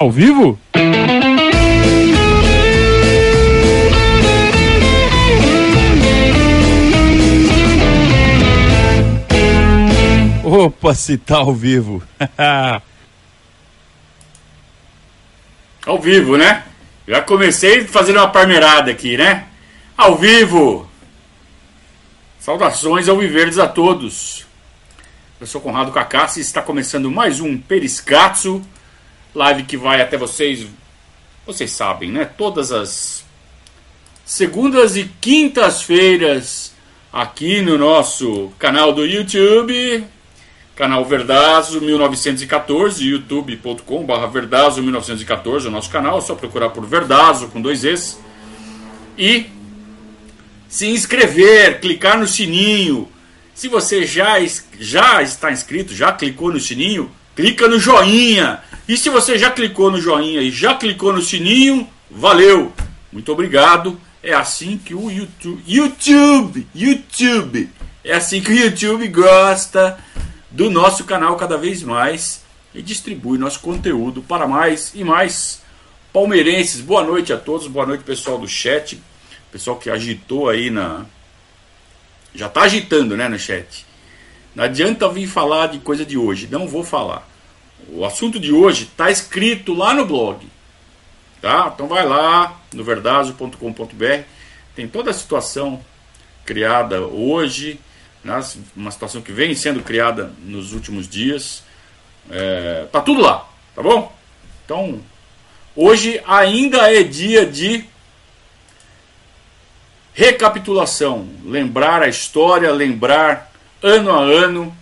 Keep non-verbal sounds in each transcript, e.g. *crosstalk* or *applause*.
Ao vivo? Opa, se tá ao vivo. *laughs* ao vivo, né? Já comecei fazendo uma parmeirada aqui, né? Ao vivo! Saudações ao Viverdes a todos. Eu sou Conrado Cacassi e está começando mais um Periscatso, live que vai até vocês, vocês sabem, né? Todas as segundas e quintas-feiras aqui no nosso canal do YouTube, canal Verdazo 1914, youtube.com/barra Verdazo 1914, o nosso canal, é só procurar por Verdazo com dois Es e se inscrever, clicar no sininho se você já, já está inscrito, já clicou no sininho, clica no joinha. E se você já clicou no joinha e já clicou no sininho, valeu! Muito obrigado. É assim que o YouTube, YouTube, YouTube, é assim que o YouTube gosta do nosso canal cada vez mais e distribui nosso conteúdo para mais e mais palmeirenses. Boa noite a todos, boa noite pessoal do chat, pessoal que agitou aí na já está agitando né, no chat. Não adianta vir falar de coisa de hoje. Não vou falar. O assunto de hoje está escrito lá no blog. Tá? Então vai lá no verdazo.com.br. Tem toda a situação criada hoje, né? uma situação que vem sendo criada nos últimos dias. É, tá tudo lá, tá bom? Então, hoje ainda é dia de Recapitulação, lembrar a história, lembrar ano a ano.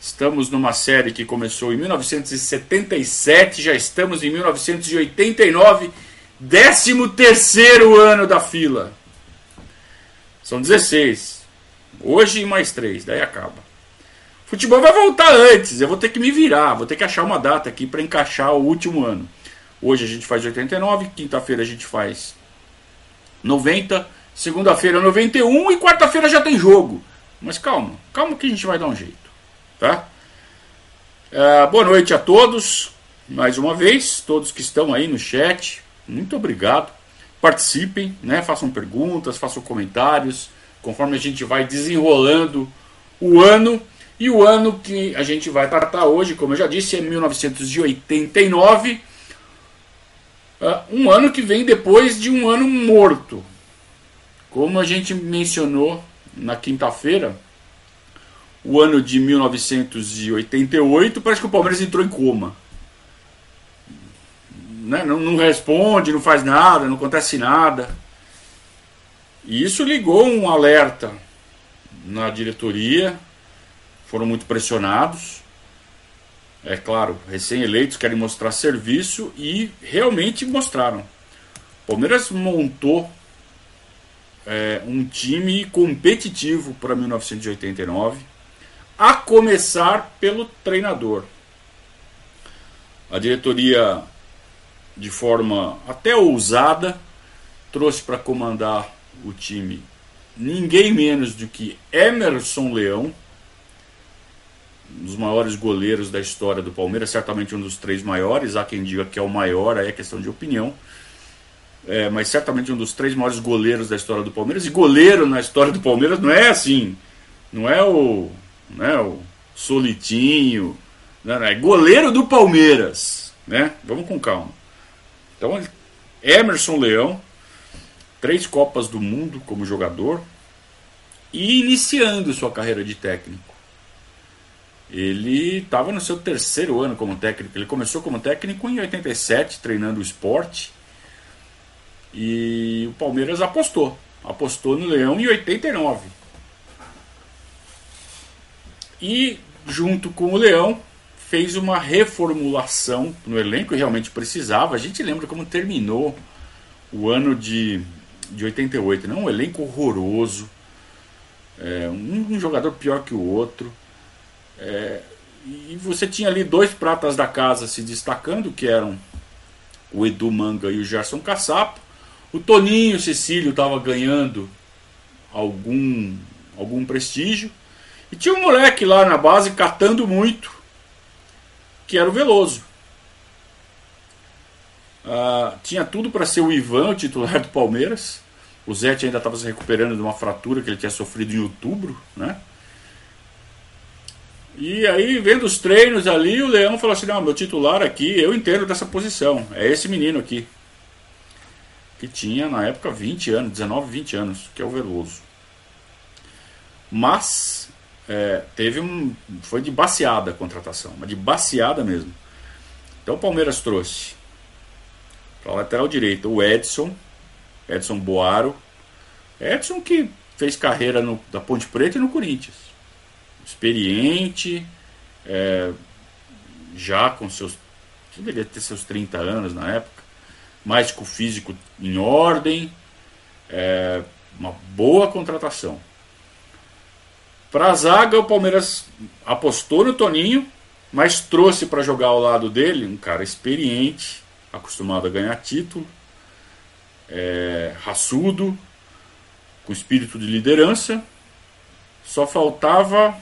Estamos numa série que começou em 1977, já estamos em 1989, 13 terceiro ano da fila. São 16. Hoje mais 3, daí acaba. Futebol vai voltar antes, eu vou ter que me virar, vou ter que achar uma data aqui para encaixar o último ano. Hoje a gente faz 89, quinta-feira a gente faz 90 Segunda-feira 91 e quarta-feira já tem jogo. Mas calma, calma que a gente vai dar um jeito. Tá? É, boa noite a todos. Mais uma vez, todos que estão aí no chat, muito obrigado. Participem, né? façam perguntas, façam comentários, conforme a gente vai desenrolando o ano. E o ano que a gente vai tratar hoje, como eu já disse, é 1989. É, um ano que vem depois de um ano morto. Como a gente mencionou na quinta-feira, o ano de 1988, parece que o Palmeiras entrou em coma. Né? Não, não, responde, não faz nada, não acontece nada. E isso ligou um alerta na diretoria, foram muito pressionados. É claro, recém-eleitos querem mostrar serviço e realmente mostraram. Palmeiras montou é, um time competitivo para 1989, a começar pelo treinador. A diretoria, de forma até ousada, trouxe para comandar o time ninguém menos do que Emerson Leão, um dos maiores goleiros da história do Palmeiras, certamente um dos três maiores. Há quem diga que é o maior, aí é questão de opinião é, mas certamente um dos três maiores goleiros da história do Palmeiras. E goleiro na história do Palmeiras não é assim, não é o, não é o Solitinho, não, não, é goleiro do Palmeiras, né? Vamos com calma. Então, Emerson Leão, três Copas do Mundo como jogador e iniciando sua carreira de técnico. Ele estava no seu terceiro ano como técnico. Ele começou como técnico em 87, treinando o esporte e o Palmeiras apostou. Apostou no Leão em 89. E, junto com o Leão, fez uma reformulação no elenco realmente precisava. A gente lembra como terminou o ano de, de 88, não? Né? Um elenco horroroso, é, um, um, jogador pior que o outro. É, e você tinha ali dois pratas da casa se destacando, que eram o Edu Manga e o Gerson Caçapo. O Toninho Cecílio estava ganhando algum, algum prestígio. E tinha um moleque lá na base catando muito, que era o Veloso. Uh, tinha tudo para ser o Ivan, o titular do Palmeiras. O Zete ainda estava se recuperando de uma fratura que ele tinha sofrido em outubro, né? E aí, vendo os treinos ali, o Leão falou assim: Não, meu titular aqui, eu entendo dessa posição. É esse menino aqui. Que tinha na época 20 anos, 19, 20 anos, que é o Veloso. Mas é, teve um. Foi de baseada a contratação, mas de baseada mesmo. Então o Palmeiras trouxe para lateral direito o Edson, Edson Boaro. Edson que fez carreira no, da Ponte Preta e no Corinthians. Experiente, é, já com seus. Deveria ter seus 30 anos na época. Mais com o físico em ordem. É, uma boa contratação. Para a zaga, o Palmeiras apostou no Toninho, mas trouxe para jogar ao lado dele um cara experiente, acostumado a ganhar título, é, raçudo, com espírito de liderança. Só faltava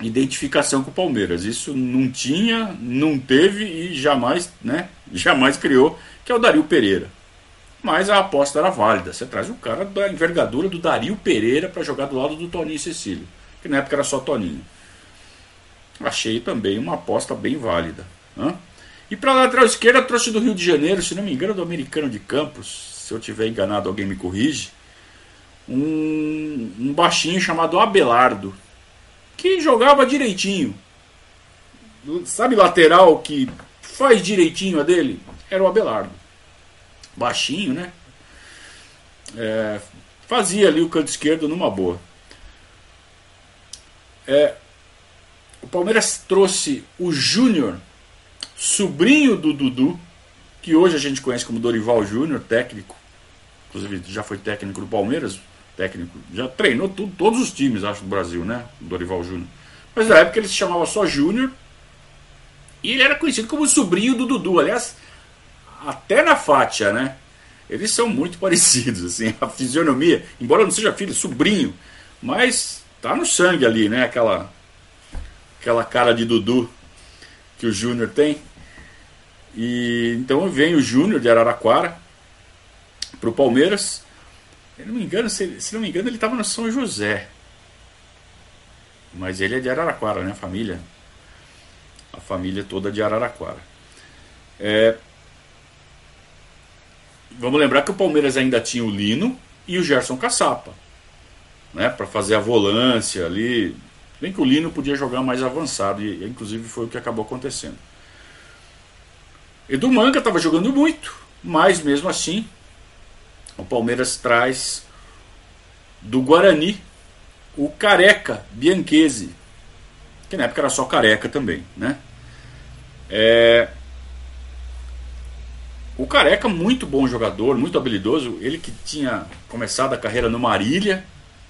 identificação com o Palmeiras. Isso não tinha, não teve e jamais, né, jamais criou, que é o Dario Pereira. Mas a aposta era válida. Você traz um cara da envergadura do Dario Pereira para jogar do lado do Toninho Cecílio, que na época era só Toninho. Achei também uma aposta bem válida. Né? E para a lateral esquerda trouxe do Rio de Janeiro, se não me engano, do americano de Campos. Se eu tiver enganado, alguém me corrige. Um, um baixinho chamado Abelardo, que jogava direitinho. Sabe lateral que faz direitinho a dele? Era o Abelardo. Baixinho, né? É, fazia ali o canto esquerdo numa boa. É, o Palmeiras trouxe o Júnior sobrinho do Dudu, que hoje a gente conhece como Dorival Júnior, técnico, inclusive já foi técnico do Palmeiras, técnico, já treinou tudo, todos os times, acho, do Brasil, né? Dorival Júnior. Mas na época ele se chamava só Júnior e ele era conhecido como sobrinho do Dudu. Aliás, até na faixa, né? Eles são muito *laughs* parecidos, assim, a fisionomia, embora não seja filho, sobrinho, mas tá no sangue ali, né? Aquela, aquela cara de Dudu que o Júnior tem. E então vem o Júnior de Araraquara para o Palmeiras. Eu não me engano, se, se não me engano, ele estava no São José. Mas ele é de Araraquara, né? A família. A família toda de Araraquara. É, vamos lembrar que o Palmeiras ainda tinha o Lino e o Gerson Caçapa. Né, para fazer a volância ali. Bem que o Lino podia jogar mais avançado, e inclusive foi o que acabou acontecendo. Edu Manga estava jogando muito, mas mesmo assim, o Palmeiras traz do Guarani o Careca Bianchese, que na época era só Careca também, né? É... O Careca, muito bom jogador, muito habilidoso, ele que tinha começado a carreira no Marília,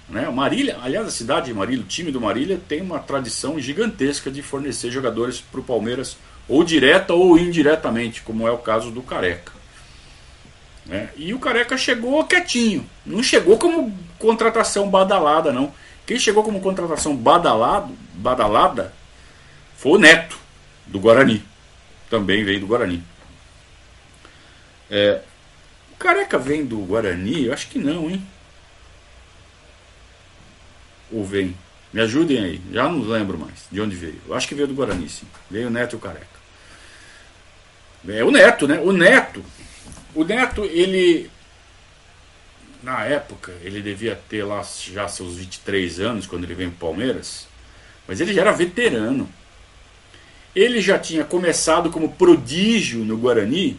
né? O Marília, aliás, a cidade de Marília, o time do Marília tem uma tradição gigantesca de fornecer jogadores para o Palmeiras ou direta ou indiretamente, como é o caso do Careca. Né? E o Careca chegou quietinho, não chegou como contratação badalada, não. Quem chegou como contratação badalado, badalada foi o Neto, do Guarani. Também veio do Guarani. É, o Careca vem do Guarani? Eu acho que não, hein? Ou vem? Me ajudem aí, já não lembro mais de onde veio. Eu acho que veio do Guarani, sim. Veio o Neto e o Careca. É o Neto, né? O Neto. O Neto, ele. Na época, ele devia ter lá já seus 23 anos quando ele veio para Palmeiras. Mas ele já era veterano. Ele já tinha começado como prodígio no Guarani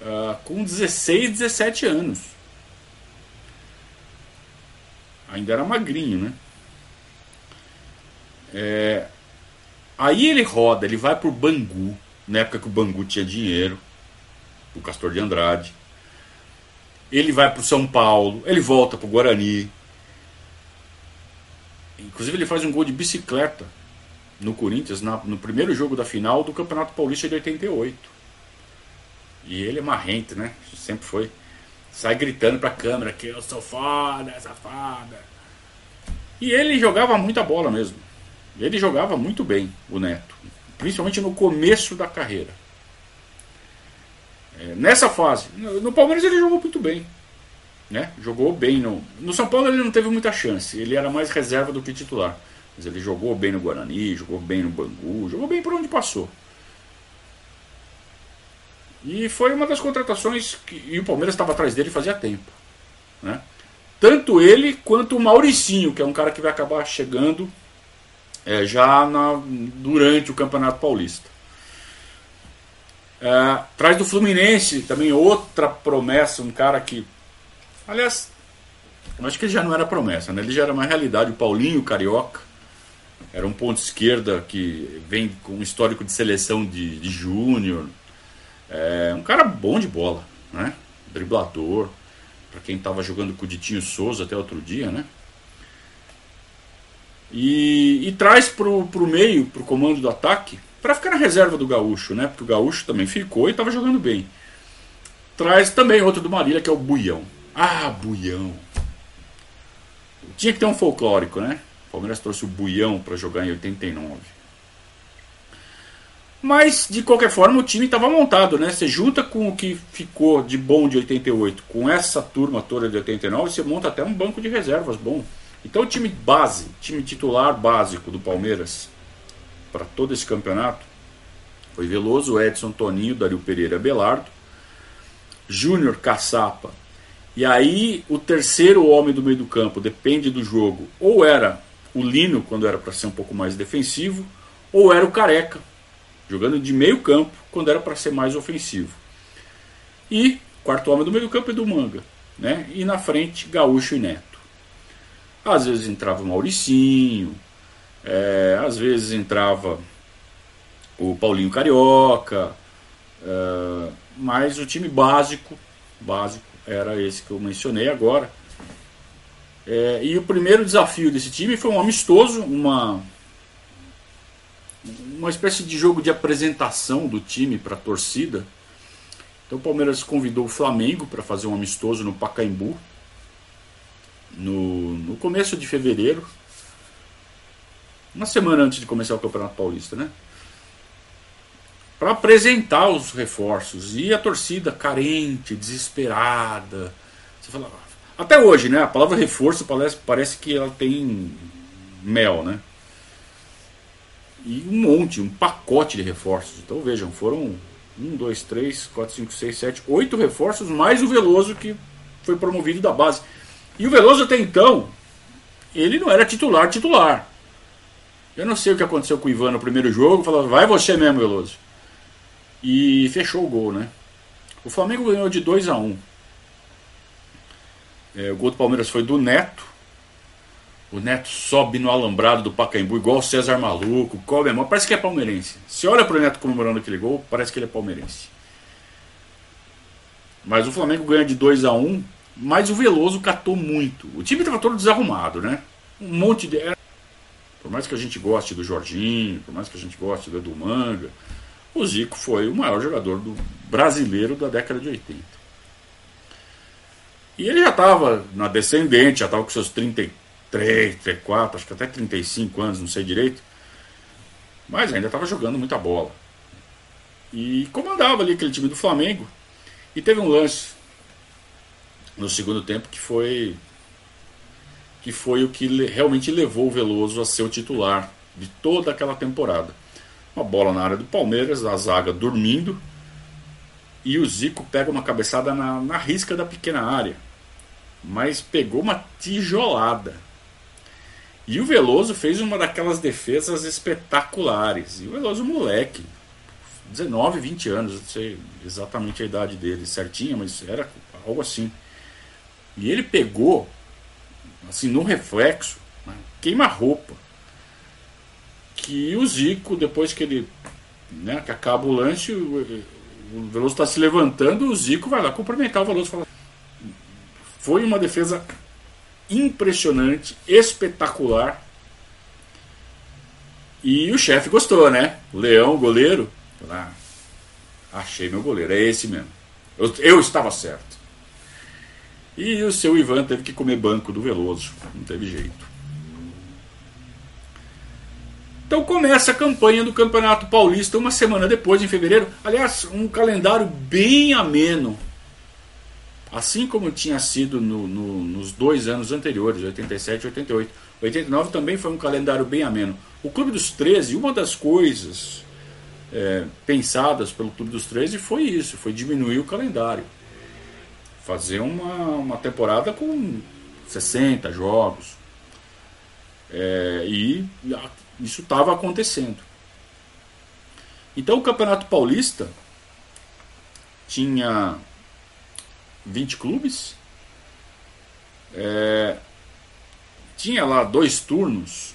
uh, com 16, 17 anos. Ainda era magrinho, né? É, aí ele roda, ele vai pro Bangu na época que o Bangu tinha dinheiro, o Castor de Andrade. Ele vai para o São Paulo, ele volta para o Guarani. Inclusive ele faz um gol de bicicleta no Corinthians na, no primeiro jogo da final do Campeonato Paulista de 88. E ele é marrento, né? Sempre foi. Sai gritando para a câmera que eu sou foda, safada. E ele jogava muita bola mesmo. Ele jogava muito bem, o Neto principalmente no começo da carreira. É, nessa fase. No, Palmeiras ele jogou muito bem. Né? Jogou bem. No, no São Paulo ele não teve muita chance. Ele era mais reserva do que titular. Mas ele jogou bem no Guarani, jogou bem no Bangu, jogou bem por onde passou. E foi uma das contratações que e o Palmeiras estava atrás dele fazia tempo. Né? Tanto ele quanto o Mauricinho, que é um cara que vai acabar chegando é, já na, durante o Campeonato Paulista. É, traz do Fluminense também outra promessa, um cara que. Aliás, acho que ele já não era promessa, né? ele já era uma realidade. O Paulinho Carioca era um ponto esquerda que vem com um histórico de seleção de, de júnior. É, um cara bom de bola, né? driblador. Para quem estava jogando com o Ditinho Souza até outro dia, né? E, e traz pro, pro meio, pro comando do ataque, para ficar na reserva do Gaúcho, né? Porque o Gaúcho também ficou e estava jogando bem. Traz também outro do Marília, que é o Buião. Ah, Buião. Tinha que ter um folclórico, né? O Palmeiras trouxe o Buião para jogar em 89. Mas, de qualquer forma, o time estava montado, né? Você junta com o que ficou de bom de 88, com essa turma toda de 89, você monta até um banco de reservas bom. Então, o time base, time titular básico do Palmeiras, para todo esse campeonato, foi Veloso, Edson, Toninho, Dario Pereira, Belardo, Júnior, Caçapa. E aí, o terceiro homem do meio do campo, depende do jogo, ou era o Lino, quando era para ser um pouco mais defensivo, ou era o Careca, jogando de meio campo quando era para ser mais ofensivo. E quarto homem do meio campo é do Manga, né? E na frente Gaúcho e Neto. Às vezes entrava o Mauricinho, é, às vezes entrava o Paulinho Carioca, é, mas o time básico, básico era esse que eu mencionei agora. É, e o primeiro desafio desse time foi um amistoso, uma uma espécie de jogo de apresentação do time para a torcida. Então o Palmeiras convidou o Flamengo para fazer um amistoso no Pacaembu no, no começo de fevereiro, uma semana antes de começar o Campeonato Paulista, né? Para apresentar os reforços e a torcida carente, desesperada. Você fala, até hoje, né? A palavra reforço parece, parece que ela tem mel, né? e um monte, um pacote de reforços. Então vejam, foram um, dois, três, quatro, cinco, seis, sete, oito reforços, mais o Veloso que foi promovido da base. E o Veloso até então, ele não era titular, titular. Eu não sei o que aconteceu com o Ivan no primeiro jogo, falou, vai você mesmo, Veloso. E fechou o gol, né? O Flamengo ganhou de 2 a 1 um. é, O gol do Palmeiras foi do Neto. O Neto sobe no alambrado do Pacaembu, igual o César Maluco, cobre a mão, parece que é palmeirense. Se olha para o Neto comemorando aquele gol, parece que ele é palmeirense. Mas o Flamengo ganha de 2 a 1 um, mas o Veloso catou muito. O time estava todo desarrumado, né? Um monte de. Por mais que a gente goste do Jorginho, por mais que a gente goste do Edu Manga, o Zico foi o maior jogador do brasileiro da década de 80. E ele já estava na descendente, já estava com seus 33 3, 34, acho que até 35 anos, não sei direito. Mas ainda estava jogando muita bola. E comandava ali aquele time do Flamengo. E teve um lance no segundo tempo que foi que foi o que realmente levou o Veloso a ser o titular de toda aquela temporada. Uma bola na área do Palmeiras, a zaga dormindo, e o Zico pega uma cabeçada na, na risca da pequena área, mas pegou uma tijolada. E o Veloso fez uma daquelas defesas espetaculares. E o Veloso, moleque, 19, 20 anos, não sei exatamente a idade dele certinha, mas era algo assim. E ele pegou, assim, no reflexo, né, queima-roupa. Que o Zico, depois que ele. Né, que acaba o lanche, o, o Veloso está se levantando, o Zico vai lá cumprimentar o Veloso fala. Foi uma defesa impressionante, espetacular. E o chefe gostou, né? Leão, goleiro. Ah, achei meu goleiro, é esse mesmo. Eu, eu estava certo. E o seu Ivan teve que comer banco do Veloso, não teve jeito. Então começa a campanha do Campeonato Paulista uma semana depois, em fevereiro. Aliás, um calendário bem ameno. Assim como tinha sido no, no, nos dois anos anteriores, 87 e 88. 89 também foi um calendário bem ameno. O Clube dos 13, uma das coisas é, pensadas pelo Clube dos 13 foi isso, foi diminuir o calendário. Fazer uma, uma temporada com 60 jogos. É, e isso estava acontecendo. Então o Campeonato Paulista tinha 20 clubes. É, tinha lá dois turnos,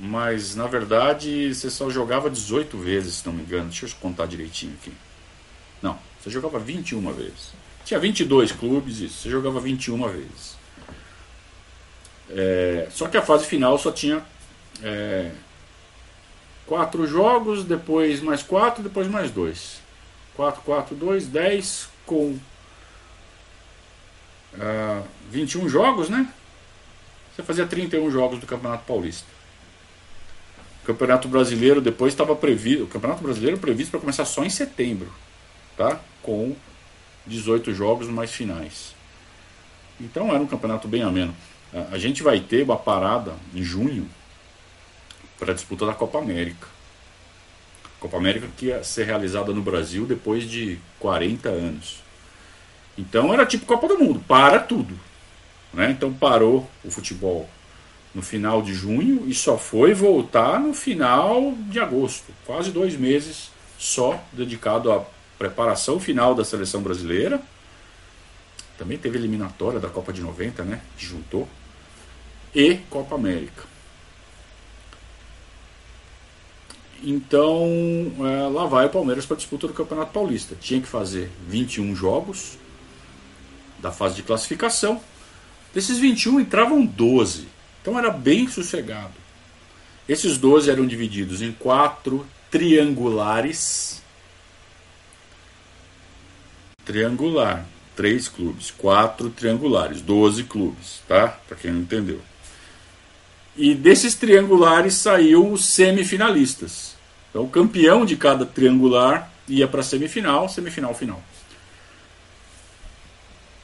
mas na verdade você só jogava 18 vezes, se não me engano. Deixa eu contar direitinho aqui. Não, você jogava 21 vezes. Tinha 22 clubes, isso, você jogava 21 vezes. É, só que a fase final só tinha é, quatro jogos, depois mais quatro, depois mais dois. 4, 4, 2, 10 com uh, 21 jogos, né? Você fazia 31 jogos do Campeonato Paulista. O Campeonato Brasileiro depois estava previsto. O Campeonato Brasileiro previsto para começar só em setembro, tá? Com 18 jogos mais finais. Então era um campeonato bem ameno. A gente vai ter uma parada em junho para a disputa da Copa América. Copa América que ia ser realizada no Brasil depois de 40 anos. Então era tipo Copa do Mundo, para tudo. Né? Então parou o futebol no final de junho e só foi voltar no final de agosto. Quase dois meses só dedicado à preparação final da seleção brasileira. Também teve eliminatória da Copa de 90, né? Que juntou. E Copa América. Então, é, lá vai o Palmeiras para a disputa do Campeonato Paulista. Tinha que fazer 21 jogos da fase de classificação. Desses 21 entravam 12. Então era bem sossegado. Esses 12 eram divididos em quatro triangulares. Triangular, três clubes, quatro triangulares, 12 clubes, tá? Para quem não entendeu. E desses triangulares saiu os semifinalistas. Então o campeão de cada triangular ia para semifinal, semifinal, final.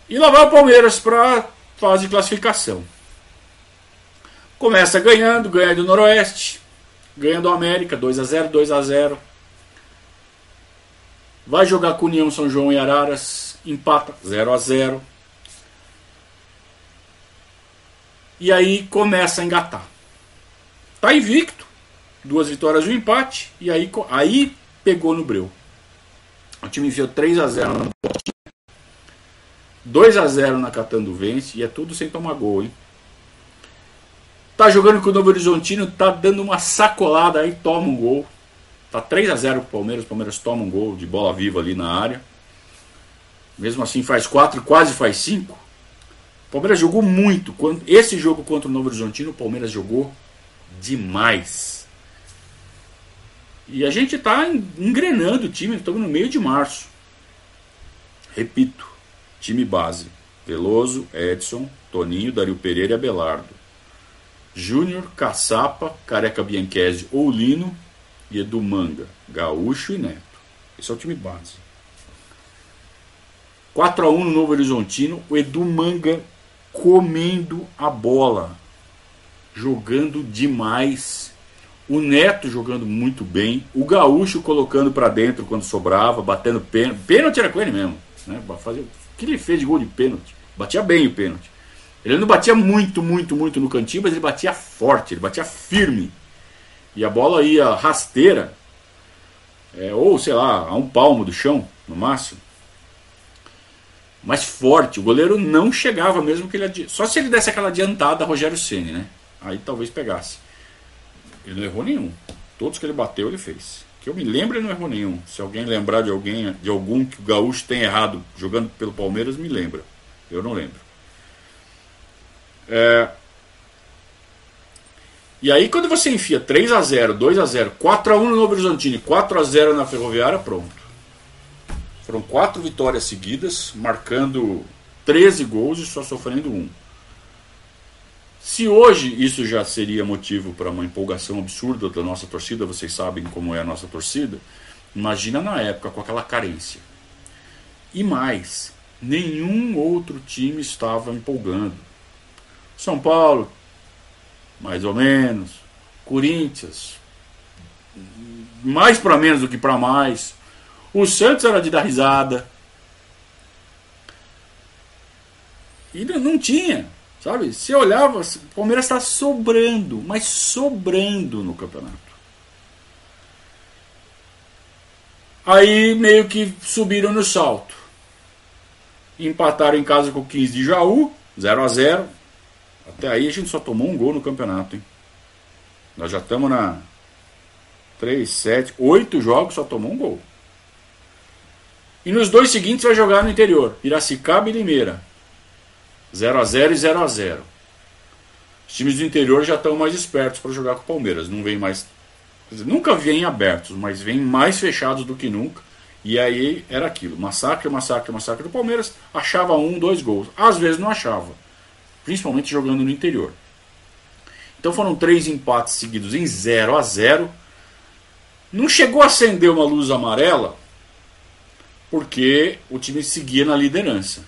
E lá vai o Palmeiras para fase de classificação. Começa ganhando, ganha do Noroeste, ganha do América, 2 a 0 2 a 0 Vai jogar com União São João e Araras, empata 0 a 0 E aí começa a engatar. Tá invicto, duas vitórias e um empate, e aí, aí pegou no breu. O time enfiou 3 a 0 na 2 a 0 na Catanduvense e é tudo sem tomar gol, hein? Tá jogando com o Novo Horizontino, tá dando uma sacolada aí, toma um gol. Tá 3 a 0 pro Palmeiras, o Palmeiras toma um gol de bola viva ali na área. Mesmo assim faz 4 e quase faz 5. Palmeiras jogou muito. Esse jogo contra o Novo Horizontino, o Palmeiras jogou demais. E a gente está engrenando o time, estamos no meio de março. Repito, time base: Veloso, Edson, Toninho, Dario Pereira e Abelardo. Júnior, Caçapa, Careca Bianchese ou Lino e Edu Manga, Gaúcho e Neto. Esse é o time base. 4 a 1 no Novo Horizontino, o Edu Manga comendo a bola, jogando demais. O Neto jogando muito bem, o Gaúcho colocando para dentro quando sobrava, batendo pênalti. Pênalti era com ele mesmo, né? Fazer o que ele fez de gol de pênalti. Batia bem o pênalti. Ele não batia muito, muito, muito no cantinho, mas ele batia forte, ele batia firme. E a bola ia rasteira, é, ou sei lá, a um palmo do chão, no máximo mais forte. O goleiro não chegava mesmo que ele só se ele desse aquela adiantada Rogério Ceni, né? Aí talvez pegasse. Ele não errou nenhum. Todos que ele bateu ele fez. Que eu me lembro ele não errou nenhum. Se alguém lembrar de alguém, de algum que o Gaúcho tem errado jogando pelo Palmeiras, me lembra. Eu não lembro. É... E aí quando você enfia 3 a 0, 2 a 0, 4 a 1 no Novo Horizontino, 4 a 0 na Ferroviária, pronto. Foram quatro vitórias seguidas, marcando 13 gols e só sofrendo um. Se hoje isso já seria motivo para uma empolgação absurda da nossa torcida, vocês sabem como é a nossa torcida, imagina na época com aquela carência. E mais, nenhum outro time estava empolgando. São Paulo, mais ou menos. Corinthians, mais para menos do que para mais. O Santos era de dar risada. E não tinha, sabe? Você olhava, o Palmeiras está sobrando, mas sobrando no campeonato. Aí meio que subiram no salto. Empataram em casa com o 15 de Jaú, 0 a 0 Até aí a gente só tomou um gol no campeonato, hein? Nós já estamos na 3, 7, 8 jogos, só tomou um gol. E nos dois seguintes vai jogar no interior, Piracicaba e Limeira. 0 a 0 e 0 a 0 Os times do interior já estão mais espertos para jogar com o Palmeiras. Não vem mais. Dizer, nunca vêm abertos, mas vêm mais fechados do que nunca. E aí era aquilo: massacre, massacre, massacre do Palmeiras. Achava um, dois gols. Às vezes não achava. Principalmente jogando no interior. Então foram três empates seguidos em 0 a 0 Não chegou a acender uma luz amarela, porque o time seguia na liderança.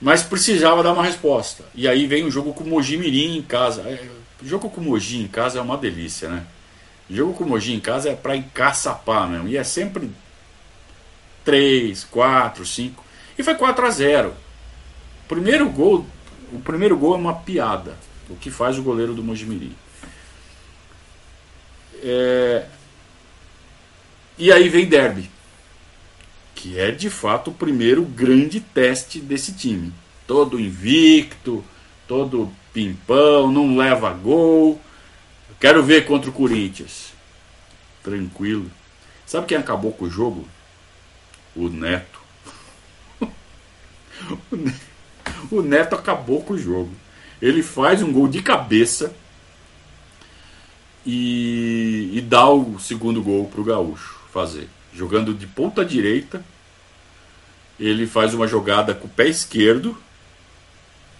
Mas precisava dar uma resposta. E aí vem o jogo com o Mogi Mirim em casa. É, o jogo com o Mogi em casa é uma delícia, né? O jogo com o Mogi em casa é para encaçapar mesmo. E é sempre 3, 4, 5. E foi 4 a 0. Primeiro gol, o primeiro gol é uma piada. O que faz o goleiro do Mojimirim. É... E aí vem Derby que é de fato o primeiro grande teste desse time. Todo invicto, todo pimpão, não leva gol. Quero ver contra o Corinthians. Tranquilo. Sabe quem acabou com o jogo? O Neto. *laughs* o Neto acabou com o jogo. Ele faz um gol de cabeça e, e dá o segundo gol para o Gaúcho fazer jogando de ponta direita. Ele faz uma jogada com o pé esquerdo.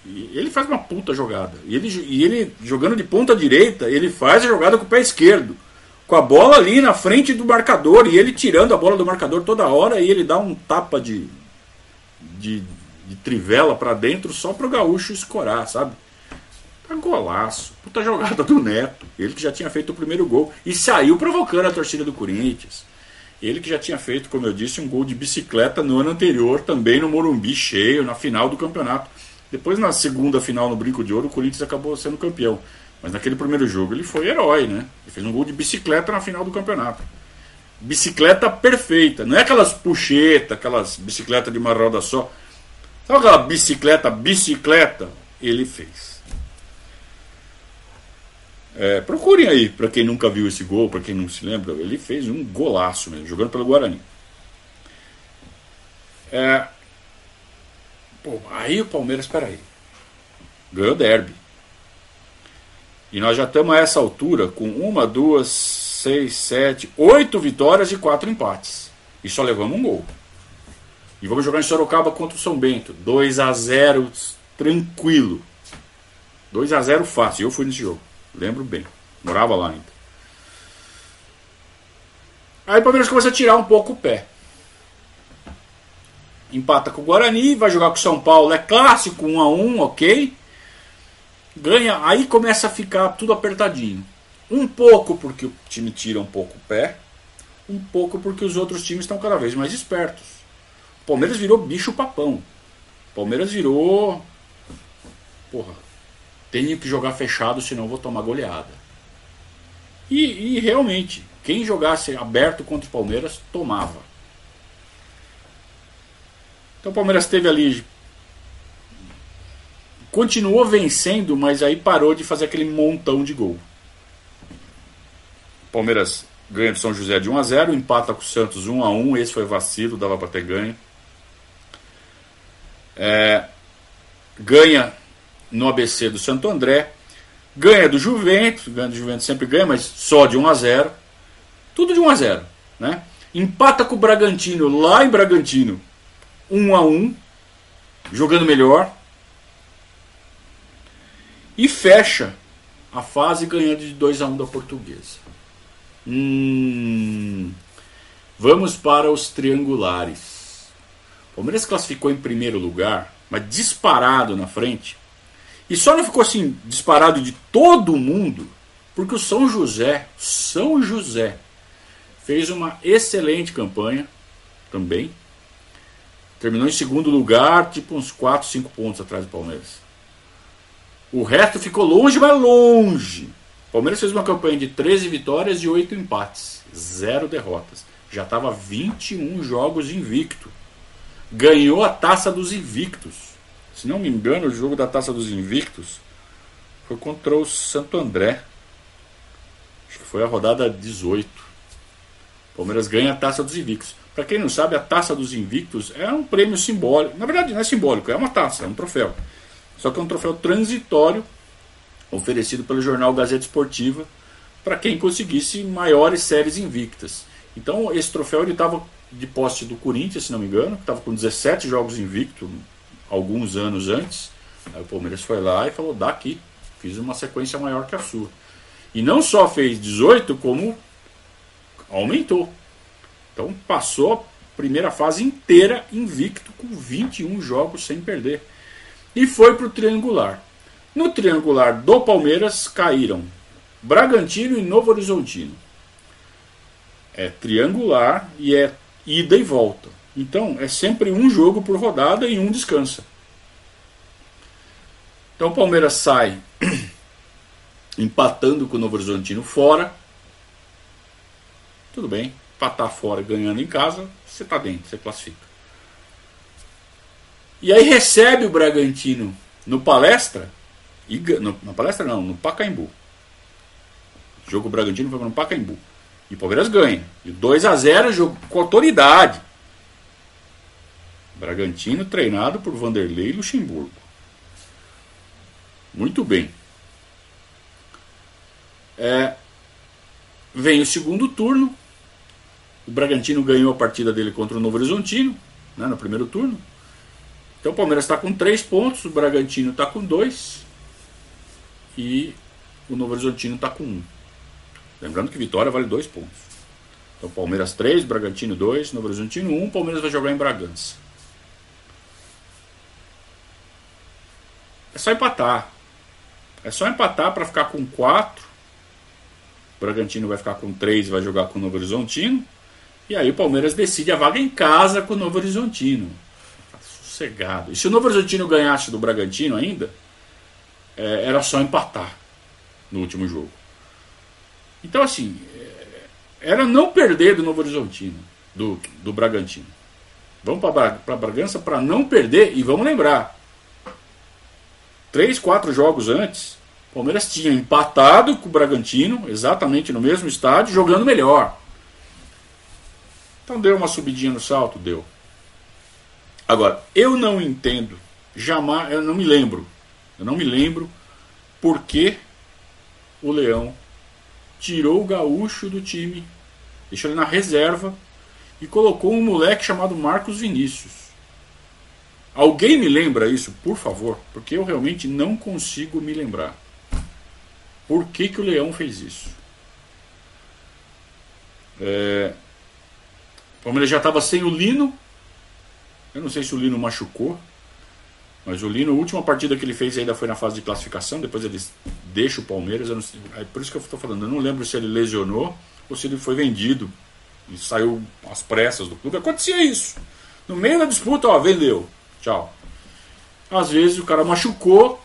Ele faz uma puta jogada. E ele, e ele jogando de ponta direita, ele faz a jogada com o pé esquerdo. Com a bola ali na frente do marcador. E ele tirando a bola do marcador toda hora. E ele dá um tapa de, de, de trivela para dentro só pro gaúcho escorar, sabe? Tá golaço. Puta jogada do Neto. Ele que já tinha feito o primeiro gol. E saiu provocando a torcida do Corinthians. Ele que já tinha feito, como eu disse, um gol de bicicleta no ano anterior, também no Morumbi, cheio, na final do campeonato. Depois, na segunda final no Brinco de Ouro, o Corinthians acabou sendo campeão. Mas naquele primeiro jogo ele foi herói, né? Ele fez um gol de bicicleta na final do campeonato. Bicicleta perfeita, não é aquelas puxetas, aquelas bicicletas de uma roda só. Sabe aquela bicicleta, bicicleta? Ele fez. É, procurem aí, para quem nunca viu esse gol, para quem não se lembra, ele fez um golaço mesmo, jogando pelo Guarani. É, aí o Palmeiras, aí, ganhou derby. E nós já estamos a essa altura com uma, duas, seis, sete, oito vitórias e quatro empates. E só levamos um gol. E vamos jogar em Sorocaba contra o São Bento. 2 a 0 tranquilo. 2 a 0 fácil. Eu fui nesse jogo. Lembro bem. Morava lá ainda. Aí o Palmeiras começa a tirar um pouco o pé. Empata com o Guarani, vai jogar com o São Paulo, é clássico, 1 um a 1 um, ok. Ganha, aí começa a ficar tudo apertadinho. Um pouco porque o time tira um pouco o pé, um pouco porque os outros times estão cada vez mais espertos. Palmeiras virou bicho papão. Palmeiras virou. Porra, tenho que jogar fechado, senão vou tomar goleada. E, e realmente, quem jogasse aberto contra o Palmeiras, tomava. Então o Palmeiras teve ali. Continuou vencendo, mas aí parou de fazer aquele montão de gol. Palmeiras ganha de São José de 1 a 0 empata com o Santos 1 a 1 Esse foi vacilo, dava para ter ganho. É, ganha no ABC do Santo André. Ganha do Juventus, ganha do Juventus sempre ganha, mas só de 1 a 0. Tudo de 1 a 0, né? Empata com o Bragantino lá em Bragantino, 1 a 1, jogando melhor. e fecha a fase ganhando de 2 a 1 da Portuguesa. Hum, vamos para os triangulares. Palmeiras classificou em primeiro lugar, mas disparado na frente. E só não ficou assim disparado de todo mundo, porque o São José, São José, fez uma excelente campanha também. Terminou em segundo lugar, tipo uns 4, 5 pontos atrás do Palmeiras. O resto ficou longe, mas longe. O Palmeiras fez uma campanha de 13 vitórias e 8 empates, zero derrotas. Já estava 21 jogos invicto. Ganhou a taça dos invictos. Se não me engano, o jogo da taça dos invictos foi contra o Santo André. Acho que foi a rodada 18. O Palmeiras ganha a taça dos invictos. Para quem não sabe, a taça dos invictos é um prêmio simbólico. Na verdade, não é simbólico, é uma taça, é um troféu. Só que é um troféu transitório oferecido pelo jornal Gazeta Esportiva para quem conseguisse maiores séries invictas. Então, esse troféu ele estava de posse do Corinthians, se não me engano, estava com 17 jogos invicto alguns anos antes. Aí o Palmeiras foi lá e falou: dá aqui, fiz uma sequência maior que a sua. E não só fez 18, como aumentou. Então passou a primeira fase inteira invicto, com 21 jogos sem perder. E foi para o triangular. No triangular do Palmeiras caíram Bragantino e Novo Horizontino. É triangular e é ida e volta. Então é sempre um jogo por rodada e um descansa. Então o Palmeiras sai *clears throat* empatando com o Novo Horizontino fora. Tudo bem, empatar fora ganhando em casa, você está dentro, você classifica. E aí recebe o Bragantino no palestra, e, no, na palestra não, no Pacaembu. O jogo Bragantino foi no Pacaembu. E o Palmeiras ganha. E 2 a 0 jogo com autoridade. Bragantino treinado por Vanderlei Luxemburgo. Muito bem. É, vem o segundo turno. O Bragantino ganhou a partida dele contra o Novo Horizontino, né, no primeiro turno. Então o Palmeiras está com 3 pontos, o Bragantino está com 2 e o Novo Horizontino está com 1. Um. Lembrando que vitória vale 2 pontos. Então Palmeiras 3, Bragantino 2, Novo Horizontino 1, um, Palmeiras vai jogar em Bragança. É só empatar. É só empatar para ficar com 4. O Bragantino vai ficar com 3 vai jogar com o Novo Horizontino. E aí o Palmeiras decide a vaga em casa com o Novo Horizontino sossegado. E se o Novo Horizontino ganhasse do Bragantino ainda, é, era só empatar no último jogo. Então, assim, é, era não perder do Novo Horizontino, do, do Bragantino. Vamos para Bragança para não perder e vamos lembrar. Três, quatro jogos antes, o Palmeiras tinha empatado com o Bragantino, exatamente no mesmo estádio, jogando melhor. Então deu uma subidinha no salto? Deu. Agora, eu não entendo, jamais, eu não me lembro, eu não me lembro por que o Leão tirou o gaúcho do time, deixou ele na reserva e colocou um moleque chamado Marcos Vinícius. Alguém me lembra isso, por favor? Porque eu realmente não consigo me lembrar. Por que, que o Leão fez isso? É... O Palmeiras já estava sem o Lino, eu não sei se o Lino machucou, mas o Lino, a última partida que ele fez ainda foi na fase de classificação, depois ele deixa o Palmeiras. Sei, é por isso que eu estou falando, eu não lembro se ele lesionou ou se ele foi vendido e saiu às pressas do clube. Acontecia isso. No meio da disputa, ó, vendeu. Tchau. Às vezes o cara machucou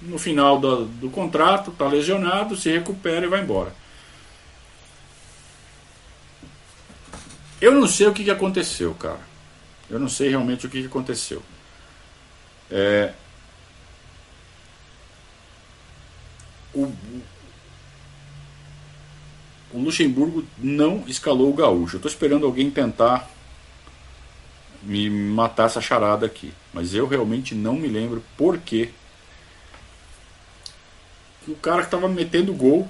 no final do, do contrato, está lesionado, se recupera e vai embora. Eu não sei o que, que aconteceu, cara. Eu não sei realmente o que aconteceu. É, o, o Luxemburgo não escalou o gaúcho. Eu estou esperando alguém tentar me matar essa charada aqui. Mas eu realmente não me lembro por que o cara que estava metendo gol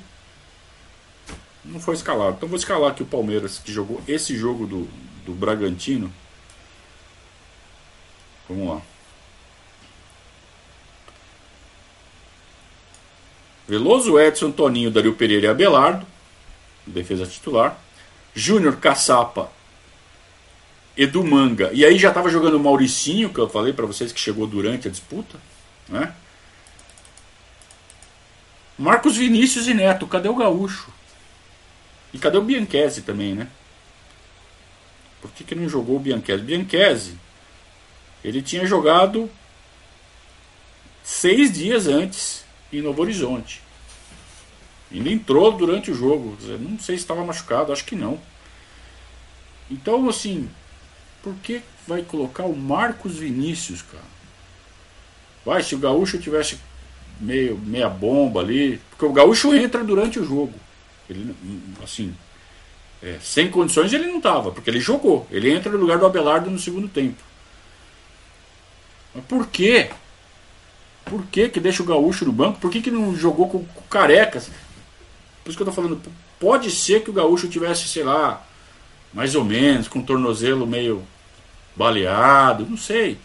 não foi escalado. Então vou escalar aqui o Palmeiras, que jogou esse jogo do, do Bragantino. Vamos lá. Veloso, Edson, Toninho, Dario Pereira e Abelardo, defesa titular. Júnior, Caçapa, Edu Manga. E aí já estava jogando o Mauricinho, que eu falei para vocês que chegou durante a disputa. Né? Marcos Vinícius e Neto, cadê o Gaúcho? E cadê o Bianchese também, né? Por que, que não jogou o Bianchese? Bianchese, ele tinha jogado seis dias antes em Novo Horizonte. Ele entrou durante o jogo. Não sei se estava machucado, acho que não. Então, assim, por que vai colocar o Marcos Vinícius, cara? Vai, se o Gaúcho tivesse meio meia bomba ali, porque o Gaúcho entra durante o jogo. Ele, assim, é, sem condições ele não estava, porque ele jogou. Ele entra no lugar do Abelardo no segundo tempo. Mas por quê? Por que, que deixa o Gaúcho no banco? Por que, que não jogou com, com carecas? Por isso que eu tô falando, pode ser que o Gaúcho tivesse, sei lá, mais ou menos, com o tornozelo meio baleado, não sei.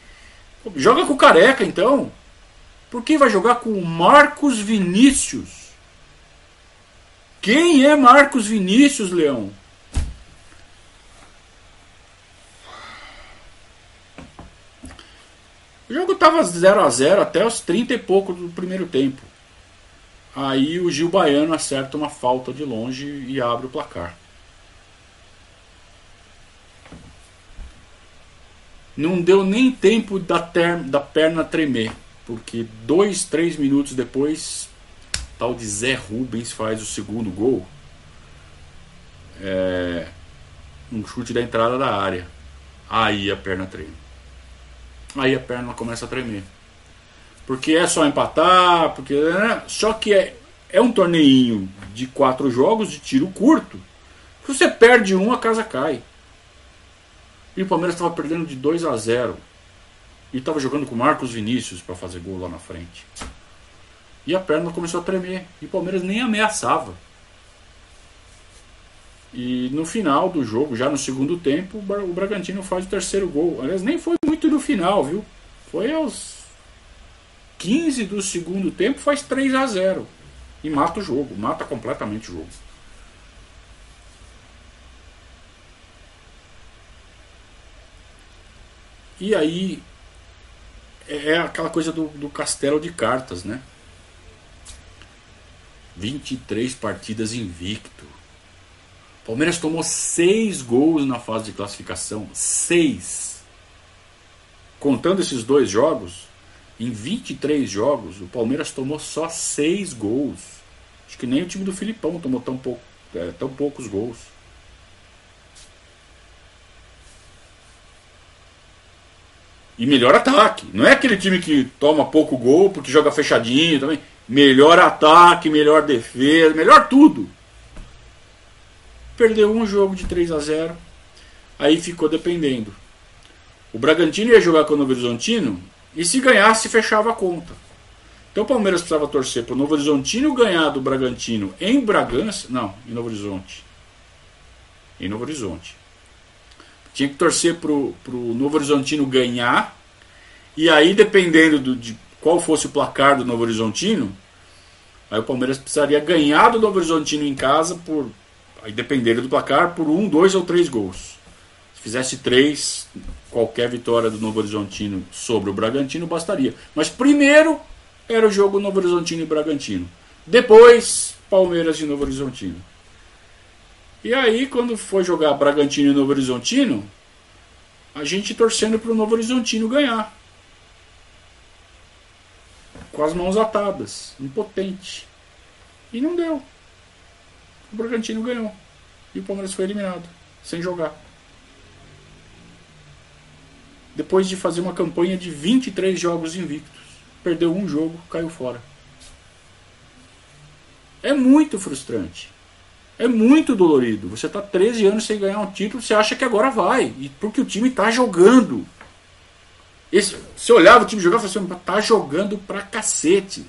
Joga com o careca então. Por que vai jogar com o Marcos Vinícius? Quem é Marcos Vinícius, Leão? O jogo estava 0 a 0 até os 30 e pouco do primeiro tempo. Aí o Gil Baiano acerta uma falta de longe e abre o placar. Não deu nem tempo da, ter, da perna tremer, porque dois, três minutos depois, tal de Zé Rubens faz o segundo gol. É, um chute da entrada da área. Aí a perna treme aí a perna começa a tremer. Porque é só empatar, porque né? só que é, é um torneinho de quatro jogos de tiro curto. Se você perde um, a casa cai. E o Palmeiras estava perdendo de 2 a 0. E estava jogando com Marcos Vinícius para fazer gol lá na frente. E a perna começou a tremer. E o Palmeiras nem ameaçava. E no final do jogo, já no segundo tempo, o Bragantino faz o terceiro gol. Aliás, nem foi muito no final, viu? Foi aos 15 do segundo tempo, faz 3 a 0 E mata o jogo, mata completamente o jogo. E aí é, é aquela coisa do, do castelo de cartas, né? 23 partidas invicto. Palmeiras tomou seis gols na fase de classificação. Seis. Contando esses dois jogos, em 23 jogos, o Palmeiras tomou só seis gols. Acho que nem o time do Filipão tomou tão, pouco, é, tão poucos gols. E melhor ataque. Não é aquele time que toma pouco gol porque joga fechadinho também. Melhor ataque, melhor defesa, melhor tudo perdeu um jogo de 3 a 0 aí ficou dependendo. O Bragantino ia jogar com o Novo Horizontino e se ganhasse fechava a conta. Então o Palmeiras precisava torcer para o Novo Horizontino ganhar do Bragantino em Bragança, não, em Novo Horizonte. Em Novo Horizonte. Tinha que torcer para o Novo Horizontino ganhar e aí dependendo do, de qual fosse o placar do Novo Horizontino, aí o Palmeiras precisaria ganhar do Novo Horizontino em casa por aí depender do placar, por um, dois ou três gols. Se fizesse três, qualquer vitória do Novo Horizontino sobre o Bragantino bastaria. Mas primeiro era o jogo Novo Horizontino e Bragantino. Depois, Palmeiras e Novo Horizontino. E aí, quando foi jogar Bragantino e Novo Horizontino, a gente torcendo para o Novo Horizontino ganhar. Com as mãos atadas, impotente. E não deu o Bragantino ganhou. E o Palmeiras foi eliminado, sem jogar. Depois de fazer uma campanha de 23 jogos invictos. Perdeu um jogo, caiu fora. É muito frustrante. É muito dolorido. Você está 13 anos sem ganhar um título, você acha que agora vai. E porque o time está jogando. Esse, você olhava o time jogar e falava assim, tá jogando pra cacete.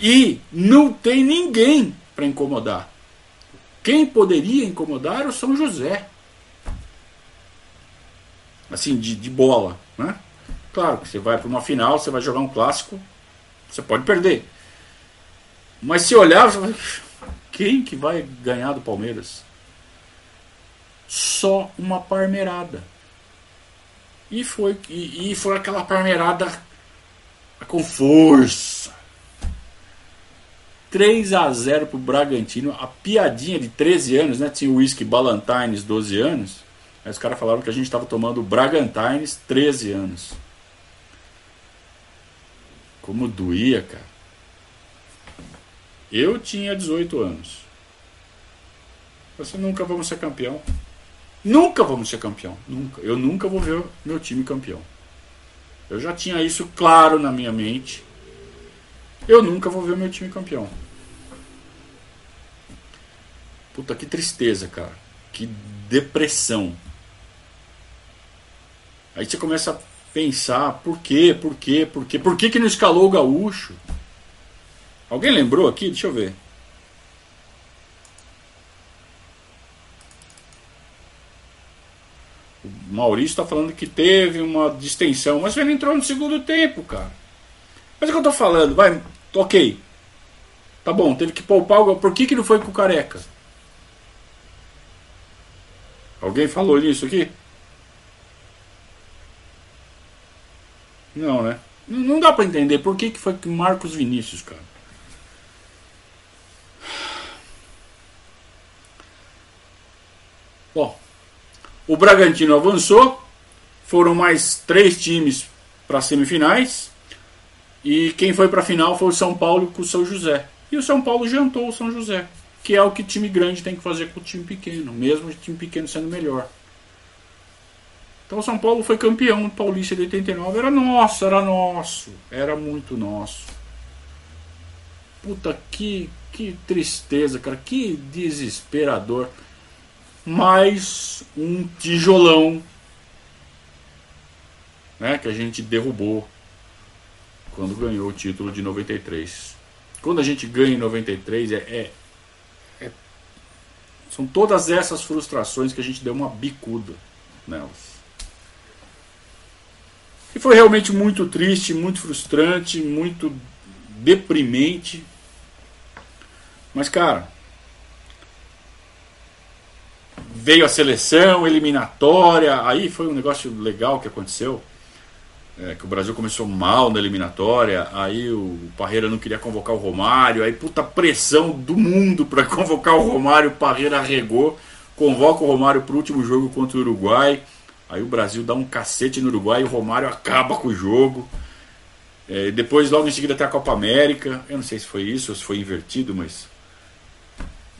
E não tem ninguém para incomodar. Quem poderia incomodar era o São José. Assim, de, de bola. Né? Claro que você vai para uma final, você vai jogar um clássico, você pode perder. Mas se olhar, *laughs* quem que vai ganhar do Palmeiras? Só uma parmerada. E foi, e, e foi aquela parmerada com força. 3 a 0 pro Bragantino. A piadinha de 13 anos, né? Tinha o whisky Ballantines 12 anos. Aí os caras falaram que a gente estava tomando Bragantines 13 anos. Como doía, cara. Eu tinha 18 anos. Você nunca vamos ser campeão. Nunca vamos ser campeão. Nunca. Eu nunca vou ver meu time campeão. Eu já tinha isso claro na minha mente. Eu nunca vou ver meu time campeão. Puta que tristeza, cara. Que depressão. Aí você começa a pensar, por quê, por quê, por quê? Por que, que não escalou o gaúcho? Alguém lembrou aqui? Deixa eu ver. O Maurício está falando que teve uma distensão, mas ele entrou no segundo tempo, cara. Mas é o que eu tô falando, vai, ok. Tá bom, teve que poupar o. Por que, que não foi com o careca? Alguém falou nisso aqui? Não, né? Não dá para entender por que, que foi com Marcos Vinícius, cara. Bom, o Bragantino avançou, foram mais três times para semifinais e quem foi para a final foi o São Paulo com o São José. E o São Paulo jantou o São José, que é o que time grande tem que fazer com o time pequeno, mesmo o time pequeno sendo melhor. Então o São Paulo foi campeão paulista de 89. Era nosso, era nosso. Era muito nosso. Puta, que, que tristeza, cara. Que desesperador. Mais um tijolão né, que a gente derrubou quando ganhou o título de 93. Quando a gente ganha em 93, é, é, é, são todas essas frustrações que a gente deu uma bicuda nelas. E foi realmente muito triste, muito frustrante, muito deprimente. Mas, cara, veio a seleção, eliminatória, aí foi um negócio legal que aconteceu. É, que o Brasil começou mal na eliminatória, aí o Parreira não queria convocar o Romário, aí puta pressão do mundo para *laughs* convocar o Romário, o Parreira regou, convoca o Romário para o último jogo contra o Uruguai. Aí o Brasil dá um cacete no Uruguai e o Romário acaba com o jogo. É, depois, logo em seguida, tem a Copa América. Eu não sei se foi isso ou se foi invertido, mas.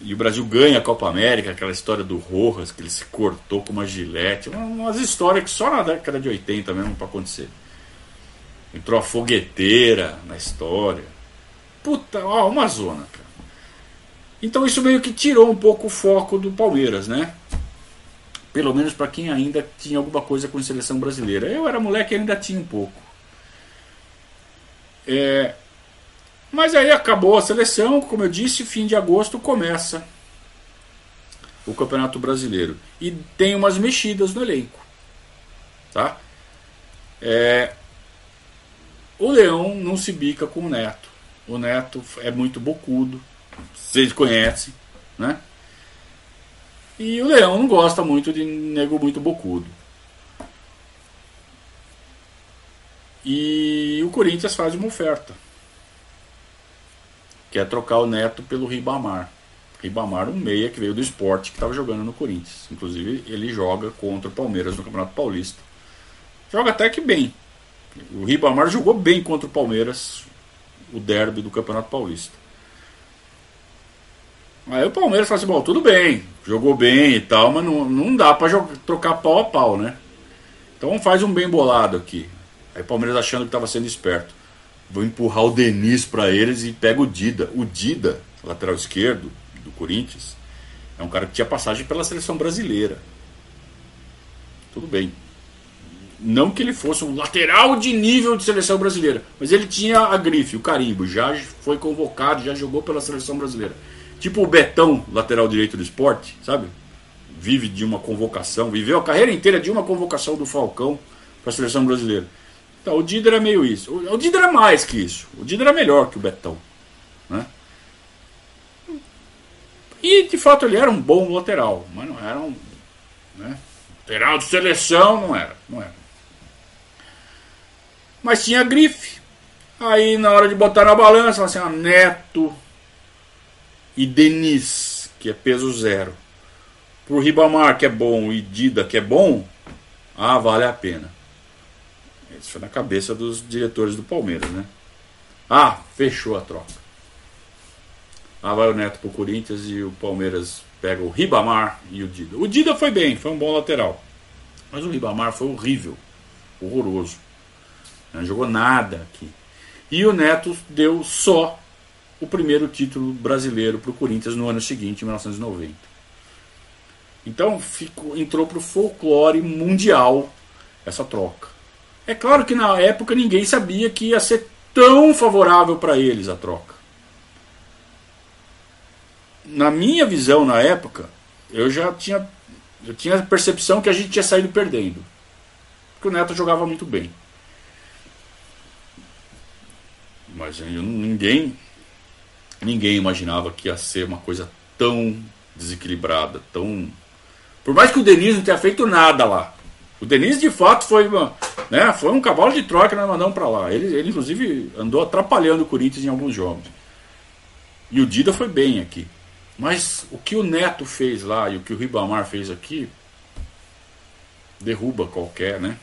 E o Brasil ganha a Copa América, aquela história do Rojas, que ele se cortou com uma gilete. Umas histórias que só na década de 80 mesmo para acontecer. Entrou a fogueteira na história. Puta, ó, uma zona, cara. Então isso meio que tirou um pouco o foco do Palmeiras, né? Pelo menos para quem ainda tinha alguma coisa com a seleção brasileira. Eu era moleque e ainda tinha um pouco. É, mas aí acabou a seleção, como eu disse, fim de agosto começa o Campeonato Brasileiro. E tem umas mexidas no elenco. Tá? É, o Leão não se bica com o Neto. O Neto é muito bocudo. Vocês conhecem, né? E o Leão não gosta muito de nego muito bocudo. E o Corinthians faz uma oferta. Que é trocar o Neto pelo Ribamar. Ribamar, um meia que veio do esporte que estava jogando no Corinthians. Inclusive, ele joga contra o Palmeiras no Campeonato Paulista. Joga até que bem. O Ribamar jogou bem contra o Palmeiras, o derby do Campeonato Paulista. Aí o Palmeiras fala assim, bom, tudo bem, jogou bem e tal, mas não, não dá para trocar pau a pau, né? Então faz um bem bolado aqui. Aí o Palmeiras achando que estava sendo esperto. Vou empurrar o Denis para eles e pega o Dida. O Dida, lateral esquerdo do Corinthians, é um cara que tinha passagem pela seleção brasileira. Tudo bem. Não que ele fosse um lateral de nível de seleção brasileira, mas ele tinha a grife, o carimbo, já foi convocado, já jogou pela seleção brasileira. Tipo o Betão, lateral direito do esporte, sabe? Vive de uma convocação, viveu a carreira inteira de uma convocação do Falcão para a seleção brasileira. Então, o Dida é meio isso. O Dida é mais que isso. O Dida é melhor que o Betão. Né? E de fato ele era um bom lateral, mas não era um. Né? Lateral de seleção não era, não era. Mas tinha grife. Aí na hora de botar na balança, assim, ó, Neto e Denis, que é peso zero. Pro Ribamar, que é bom, e Dida, que é bom, ah, vale a pena. Isso foi na cabeça dos diretores do Palmeiras, né? Ah, fechou a troca. Ah, vai o Neto pro Corinthians e o Palmeiras pega o Ribamar e o Dida. O Dida foi bem, foi um bom lateral. Mas o Ribamar foi horrível, horroroso. Não jogou nada aqui. E o Neto deu só o primeiro título brasileiro para o Corinthians no ano seguinte, em 1990. Então ficou, entrou para o folclore mundial essa troca. É claro que na época ninguém sabia que ia ser tão favorável para eles a troca. Na minha visão na época, eu já tinha, eu tinha a percepção que a gente tinha saído perdendo. Porque o Neto jogava muito bem. Mas ninguém ninguém imaginava que ia ser uma coisa tão desequilibrada, tão por mais que o Denis não tenha feito nada lá. O Denis de fato foi uma, né, foi um cavalo de troca que nós para lá. Ele, ele inclusive andou atrapalhando o Corinthians em alguns jogos. E o Dida foi bem aqui. Mas o que o Neto fez lá e o que o Ribamar fez aqui derruba qualquer, né?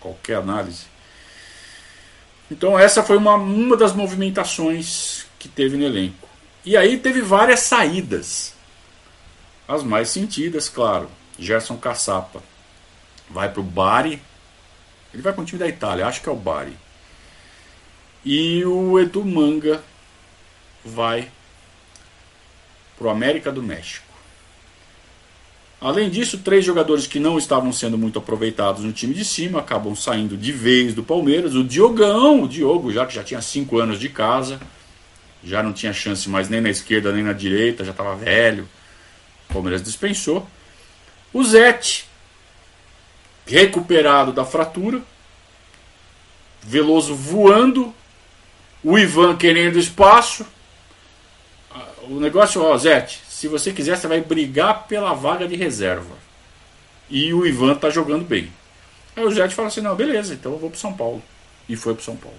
Qualquer análise. Então essa foi uma, uma das movimentações que teve no elenco. E aí teve várias saídas. As mais sentidas, claro. Gerson Caçapa vai para o Bari. Ele vai para o time da Itália, acho que é o Bari. E o Edu Manga vai para o América do México. Além disso, três jogadores que não estavam sendo muito aproveitados no time de cima acabam saindo de vez do Palmeiras. O Diogão, o Diogo, já que já tinha cinco anos de casa, já não tinha chance mais nem na esquerda nem na direita, já estava velho. O Palmeiras dispensou. O Zete, recuperado da fratura. Veloso voando. O Ivan querendo espaço. O negócio, ó, Zete, se você quiser, você vai brigar pela vaga de reserva. E o Ivan tá jogando bem. Aí o Zete fala assim: não, beleza, então eu vou pro São Paulo. E foi pro São Paulo.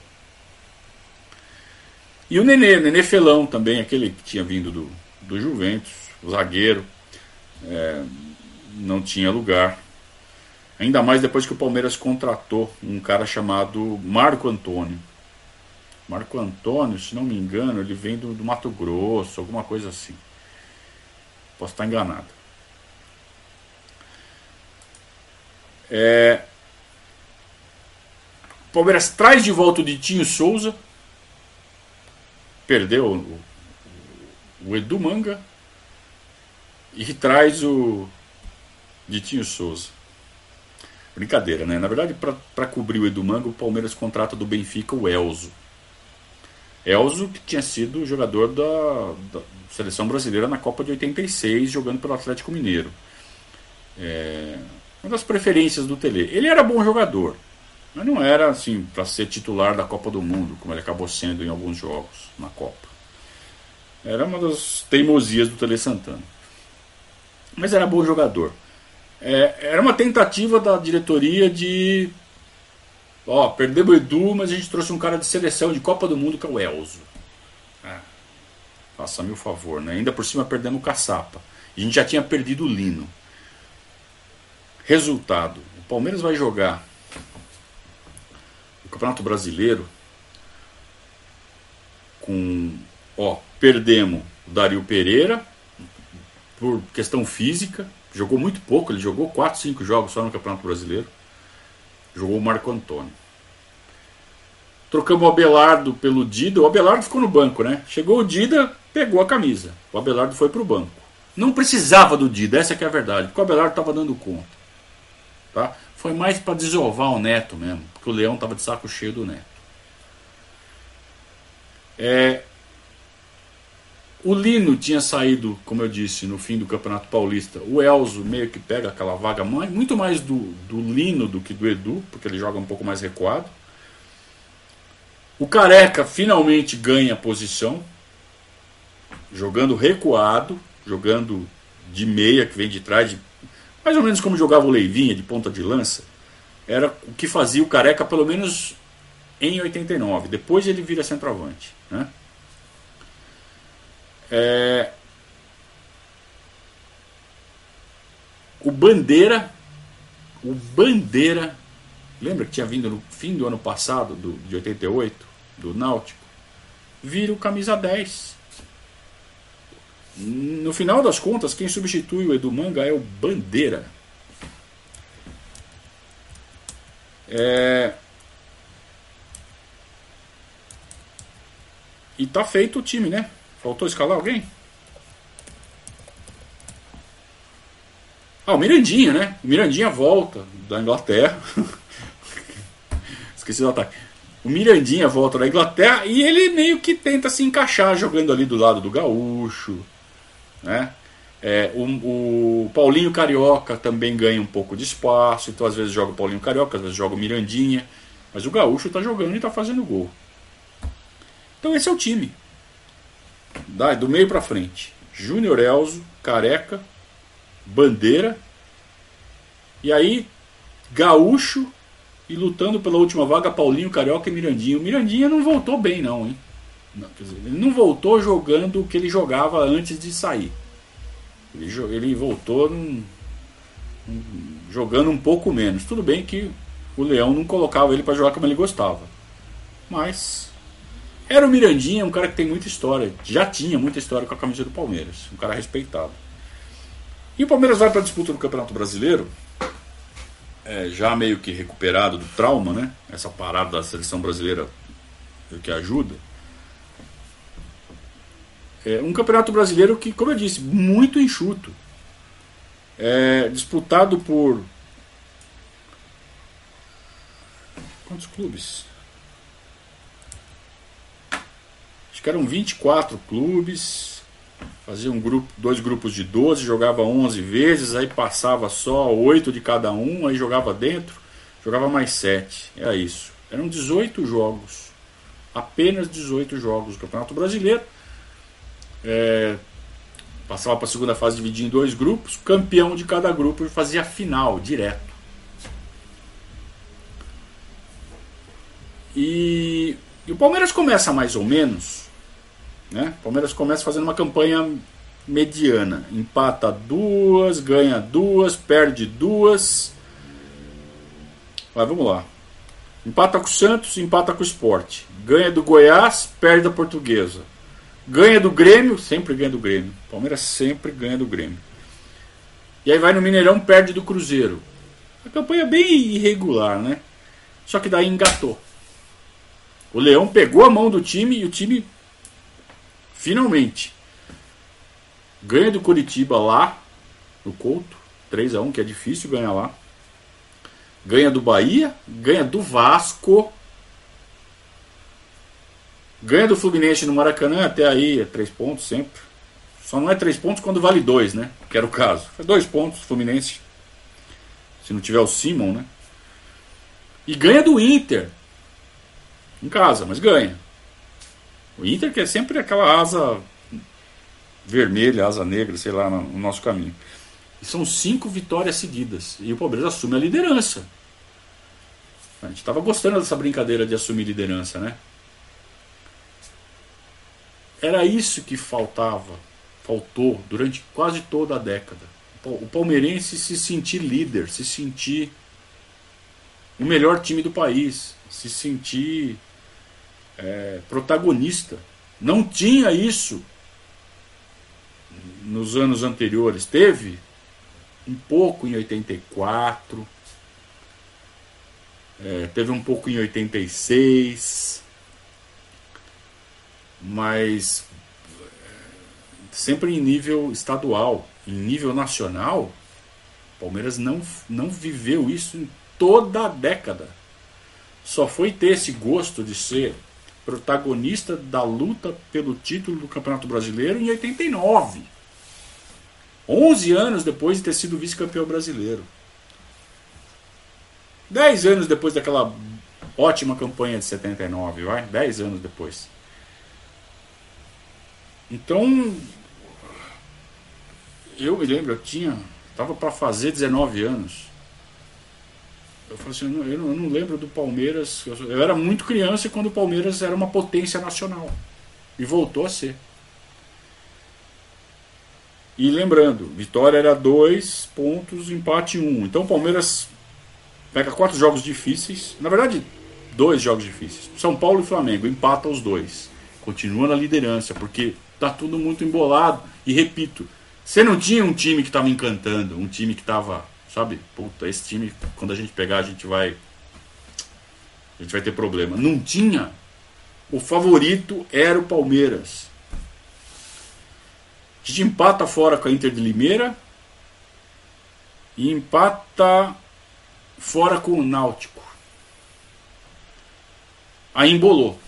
E o Nenê, Nenê Felão também, aquele que tinha vindo do, do Juventus, o zagueiro, é, não tinha lugar. Ainda mais depois que o Palmeiras contratou um cara chamado Marco Antônio. Marco Antônio, se não me engano, ele vem do, do Mato Grosso, alguma coisa assim. Posso estar enganado. É... O Palmeiras traz de volta o Ditinho Souza. Perdeu o, o Edu Manga. E traz o Ditinho Souza. Brincadeira, né? Na verdade, para cobrir o Edu Manga, o Palmeiras contrata do Benfica o Elzo. Elzo, que tinha sido jogador da, da, seleção brasileira na Copa de 86, jogando pelo Atlético Mineiro. É, uma das preferências do Tele. Ele era bom jogador, mas não era assim para ser titular da Copa do Mundo, como ele acabou sendo em alguns jogos na Copa. Era uma das teimosias do Tele Santana. Mas era bom jogador. É, era uma tentativa da diretoria de. Ó, perdemos o Edu, mas a gente trouxe um cara de seleção de Copa do Mundo que é o Elzo. Faça-me o favor, né? Ainda por cima perdendo o caçapa. A gente já tinha perdido o Lino. Resultado: o Palmeiras vai jogar Campeonato Brasileiro com. Ó, perdemos o Dario Pereira por questão física. Jogou muito pouco, ele jogou 4, 5 jogos só no Campeonato Brasileiro. Jogou o Marco Antônio. Trocamos o Abelardo pelo Dida. O Abelardo ficou no banco, né? Chegou o Dida, pegou a camisa. O Abelardo foi para o banco. Não precisava do Dida, essa é a verdade, porque o Abelardo estava dando conta. Tá? Foi mais para desovar o Neto mesmo, porque o Leão estava de saco cheio do Neto. É, o Lino tinha saído, como eu disse, no fim do Campeonato Paulista. O Elzo meio que pega aquela vaga muito mais do, do Lino do que do Edu, porque ele joga um pouco mais recuado. O Careca finalmente ganha posição, jogando recuado, jogando de meia, que vem de trás, de, mais ou menos como jogava o Leivinha, de ponta de lança, era o que fazia o Careca, pelo menos em 89. Depois ele vira centroavante. Né? É... O Bandeira, o Bandeira, lembra que tinha vindo no fim do ano passado, do, de 88, do Náutico? Vira o camisa 10. No final das contas, quem substitui o Edu Manga é o Bandeira. É... E tá feito o time, né? Faltou escalar alguém? Ah, o Mirandinha, né? O Mirandinha volta da Inglaterra. *laughs* Esqueci do ataque. O Mirandinha volta da Inglaterra e ele meio que tenta se encaixar jogando ali do lado do Gaúcho. Né? É, o, o, Paulinho Carioca também ganha um pouco de espaço, então às vezes joga o Paulinho Carioca, às vezes joga o Mirandinha. Mas o Gaúcho está jogando e está fazendo gol. Então esse é o time. do meio para frente. Júnior Elzo, Careca, Bandeira. E aí, Gaúcho e lutando pela última vaga, Paulinho, Carioca e Mirandinha. O Mirandinha não voltou bem, não, hein? Não, dizer, ele não voltou jogando o que ele jogava antes de sair. Ele, ele voltou num, num, jogando um pouco menos. Tudo bem que o Leão não colocava ele para jogar como ele gostava. Mas era o Mirandinha, um cara que tem muita história, já tinha muita história com a camisa do Palmeiras, um cara respeitado. E o Palmeiras vai para a disputa do Campeonato Brasileiro, é, já meio que recuperado do trauma, né? Essa parada da seleção brasileira que ajuda. É um campeonato brasileiro que, como eu disse, muito enxuto. É disputado por. Quantos clubes? que eram 24 clubes, fazia um grupo, dois grupos de 12, jogava 11 vezes, aí passava só 8 de cada um, aí jogava dentro, jogava mais 7. É isso. Eram 18 jogos. Apenas 18 jogos do Campeonato Brasileiro. É, passava para a segunda fase dividido em dois grupos, campeão de cada grupo fazia a final direto. E, e o Palmeiras começa mais ou menos né? O Palmeiras começa fazendo uma campanha mediana. Empata duas, ganha duas, perde duas. Mas vamos lá. Empata com o Santos, empata com o Sport. Ganha do Goiás, perde da Portuguesa. Ganha do Grêmio, sempre ganha do Grêmio. Palmeiras sempre ganha do Grêmio. E aí vai no Mineirão, perde do Cruzeiro. A campanha é bem irregular, né? Só que daí engatou. O Leão pegou a mão do time e o time Finalmente. Ganha do Curitiba lá, no Couto, 3 a 1 que é difícil ganhar lá. Ganha do Bahia, ganha do Vasco. Ganha do Fluminense no Maracanã, até aí é 3 pontos sempre. Só não é 3 pontos quando vale 2, né? Que era o caso. Foi 2 pontos, Fluminense. Se não tiver o Simon, né? E ganha do Inter. Em casa, mas ganha. O Inter que é sempre aquela asa vermelha, asa negra, sei lá, no nosso caminho. E são cinco vitórias seguidas. E o Palmeiras assume a liderança. A gente estava gostando dessa brincadeira de assumir liderança, né? Era isso que faltava, faltou durante quase toda a década. O palmeirense se sentir líder, se sentir o melhor time do país, se sentir é, protagonista. Não tinha isso nos anos anteriores. Teve um pouco em 84, é, teve um pouco em 86, mas é, sempre em nível estadual, em nível nacional, Palmeiras não, não viveu isso em toda a década. Só foi ter esse gosto de ser protagonista da luta pelo título do Campeonato Brasileiro em 89. 11 anos depois de ter sido vice-campeão brasileiro. 10 anos depois daquela ótima campanha de 79, vai? 10 anos depois. Então, eu me lembro, eu tinha. Tava para fazer 19 anos. Eu falei assim, eu não, eu não lembro do Palmeiras. Eu, eu era muito criança quando o Palmeiras era uma potência nacional. E voltou a ser. E lembrando, vitória era dois pontos, empate um. Então o Palmeiras pega quatro jogos difíceis. Na verdade, dois jogos difíceis. São Paulo e Flamengo, empata os dois. Continua na liderança, porque tá tudo muito embolado. E repito, você não tinha um time que estava encantando, um time que estava, sabe, puta, esse time, quando a gente pegar, a gente vai. A gente vai ter problema. Não tinha. O favorito era o Palmeiras. A gente empata fora com a Inter de Limeira e empata fora com o Náutico. Aí embolou.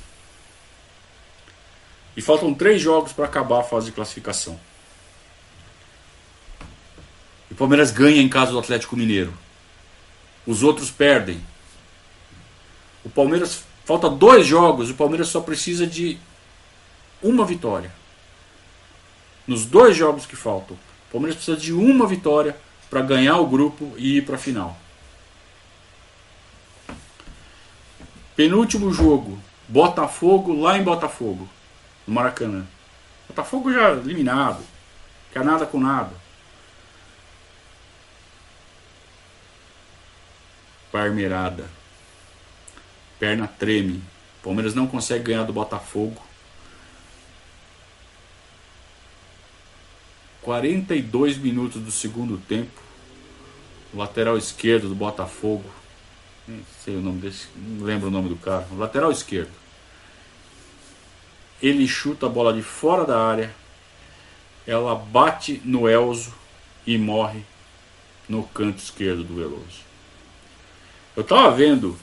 E faltam três jogos para acabar a fase de classificação. E o Palmeiras ganha em casa do Atlético Mineiro. Os outros perdem. O Palmeiras falta dois jogos. O Palmeiras só precisa de uma vitória. Nos dois jogos que faltam, o Palmeiras precisa de uma vitória para ganhar o grupo e ir para a final. Penúltimo jogo, Botafogo lá em Botafogo, no Maracanã. Botafogo já eliminado, quer nada com nada. Parmeirada. Perna treme. Palmeiras não consegue ganhar do Botafogo. 42 minutos do segundo tempo. Lateral esquerdo do Botafogo não sei o nome desse, não lembro o nome do cara, lateral esquerdo. Ele chuta a bola de fora da área, ela bate no Elzo e morre no canto esquerdo do Veloso. Eu estava vendo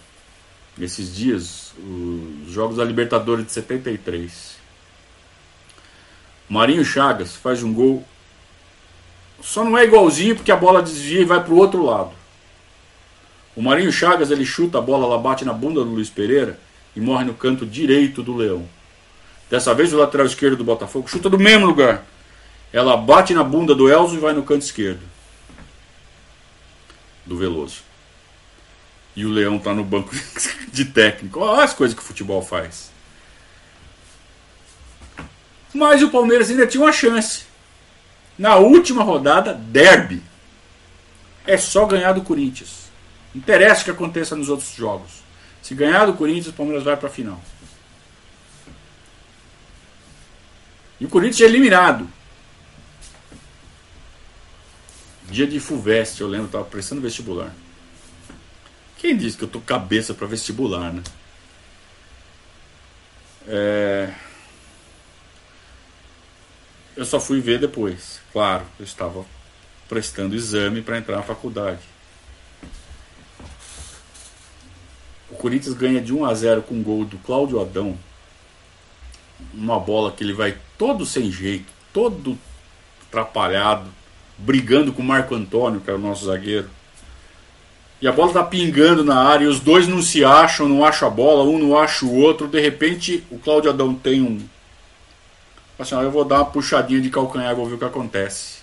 esses dias os jogos da Libertadores de 73. Marinho Chagas faz um gol. Só não é igualzinho porque a bola desvia e vai para o outro lado. O Marinho Chagas ele chuta a bola, ela bate na bunda do Luiz Pereira e morre no canto direito do Leão. Dessa vez o lateral esquerdo do Botafogo chuta do mesmo lugar. Ela bate na bunda do Elzo e vai no canto esquerdo do Veloso. E o Leão está no banco *laughs* de técnico. Olha as coisas que o futebol faz. Mas o Palmeiras ainda tinha uma chance. Na última rodada, derby. É só ganhar do Corinthians. Interessa o que aconteça nos outros jogos. Se ganhar do Corinthians, o Palmeiras vai para a final. E o Corinthians é eliminado. Dia de Fuveste, eu lembro, estava prestando vestibular. Quem disse que eu tô cabeça para vestibular, né? É... Eu só fui ver depois. Claro, eu estava prestando exame para entrar na faculdade. O Corinthians ganha de 1 a 0 com um gol do Cláudio Adão. Uma bola que ele vai todo sem jeito, todo atrapalhado, brigando com o Marco Antônio, que é o nosso zagueiro. E a bola tá pingando na área e os dois não se acham, não acham a bola, um não acha o outro. De repente, o Cláudio Adão tem um. Assim, eu vou dar uma puxadinha de calcanhar, vou ver o que acontece.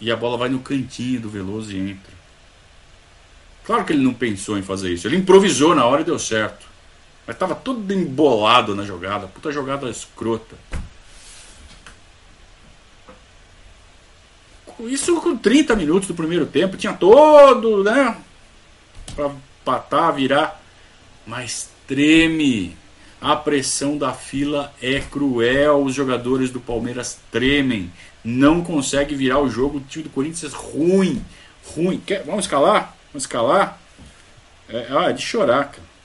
E a bola vai no cantinho do Veloso e entra. Claro que ele não pensou em fazer isso. Ele improvisou na hora e deu certo. Mas estava todo embolado na jogada. Puta jogada escrota. Isso com 30 minutos do primeiro tempo. Tinha todo, né? Pra patar, virar. Mas treme. A pressão da fila é cruel. Os jogadores do Palmeiras tremem. Não consegue virar o jogo. O time do Corinthians é ruim. Ruim. Quer, vamos escalar? Vamos escalar? É, ah, é de chorar, cara.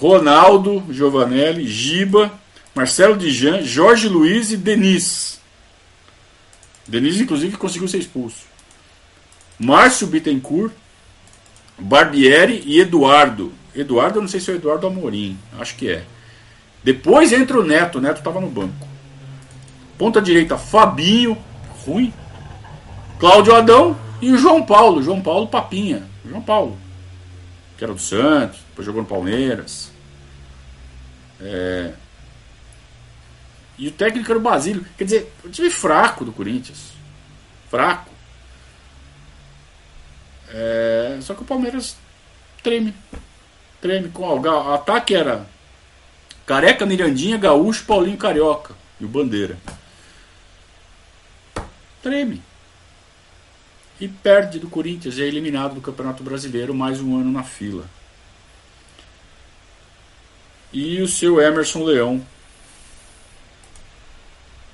Ronaldo, Giovanelli, Giba, Marcelo Dijan, Jorge Luiz e Denis. Denis, inclusive, conseguiu ser expulso. Márcio Bittencourt, Barbieri e Eduardo. Eduardo, eu não sei se é o Eduardo Amorim, acho que é. Depois entra o Neto, o Neto estava no banco. Ponta direita, Fabinho, ruim. Cláudio Adão e o João Paulo, João Paulo Papinha. João Paulo, que era do Santos, depois jogou no Palmeiras. É, E o técnico era o Basílio. Quer dizer, o time fraco do Corinthians. Fraco. É, só que o Palmeiras treme. Treme com o ataque era Careca, Mirandinha, Gaúcho, Paulinho Carioca e o Bandeira. Treme. E perde do Corinthians e é eliminado do Campeonato Brasileiro mais um ano na fila. E o seu Emerson Leão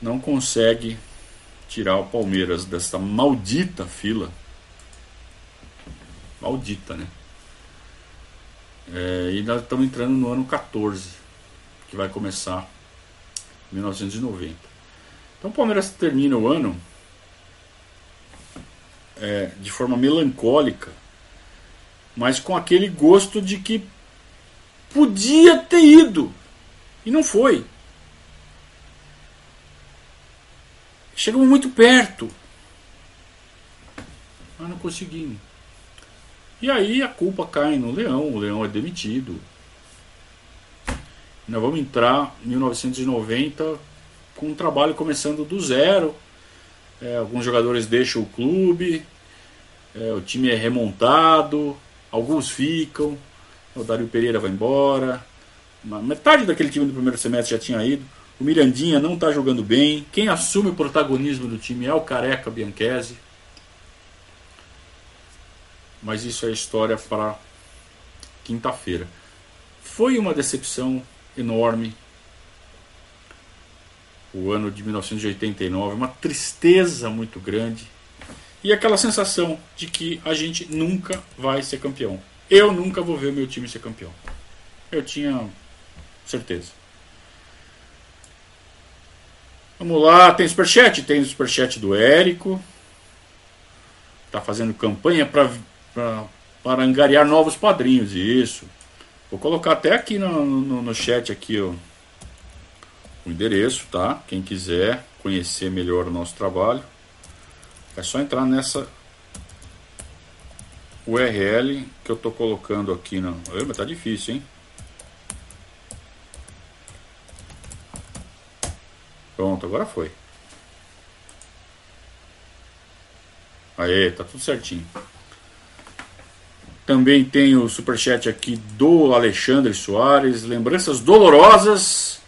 não consegue tirar o Palmeiras dessa maldita fila. Maldita, né? É, e nós estamos entrando no ano 14 que vai começar em 1990. Então o Palmeiras termina o ano é, de forma melancólica, mas com aquele gosto de que podia ter ido e não foi. Chegamos muito perto, mas não conseguimos. E aí a culpa cai no Leão, o Leão é demitido, nós vamos entrar em 1990 com um trabalho começando do zero. É, alguns jogadores deixam o clube, é, o time é remontado, alguns ficam, o Dário Pereira vai embora. Metade daquele time do primeiro semestre já tinha ido. O Mirandinha não está jogando bem. Quem assume o protagonismo do time é o Careca Bianchese. Mas isso é história para quinta-feira. Foi uma decepção enorme. O ano de 1989, uma tristeza muito grande. E aquela sensação de que a gente nunca vai ser campeão. Eu nunca vou ver o meu time ser campeão. Eu tinha certeza. Vamos lá, tem superchat? Tem superchat do Érico. Está fazendo campanha para angariar novos padrinhos. Isso. Vou colocar até aqui no, no, no chat aqui ó, o endereço, tá? Quem quiser conhecer melhor o nosso trabalho, é só entrar nessa URL que eu estou colocando aqui. No... Lembra, tá difícil, hein? Pronto, agora foi. Aê, tá tudo certinho. Também tem o superchat aqui do Alexandre Soares. Lembranças dolorosas,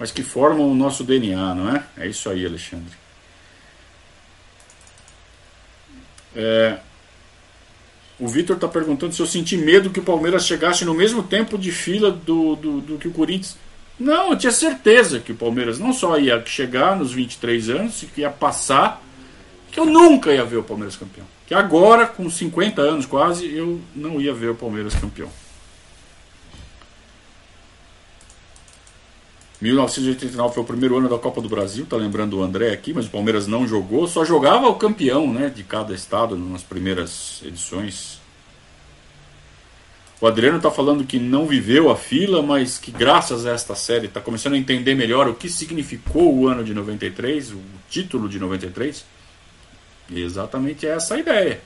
mas que formam o nosso DNA, não é? É isso aí, Alexandre. É, o Vitor está perguntando se eu senti medo que o Palmeiras chegasse no mesmo tempo de fila do, do, do, que o Corinthians. Não, eu tinha certeza que o Palmeiras não só ia chegar nos 23 anos, que ia passar, que eu nunca ia ver o Palmeiras campeão que agora, com 50 anos quase, eu não ia ver o Palmeiras campeão. 1989 foi o primeiro ano da Copa do Brasil, tá lembrando o André aqui, mas o Palmeiras não jogou, só jogava o campeão né, de cada estado nas primeiras edições. O Adriano está falando que não viveu a fila, mas que graças a esta série está começando a entender melhor o que significou o ano de 93, o título de 93. Exatamente essa a ideia.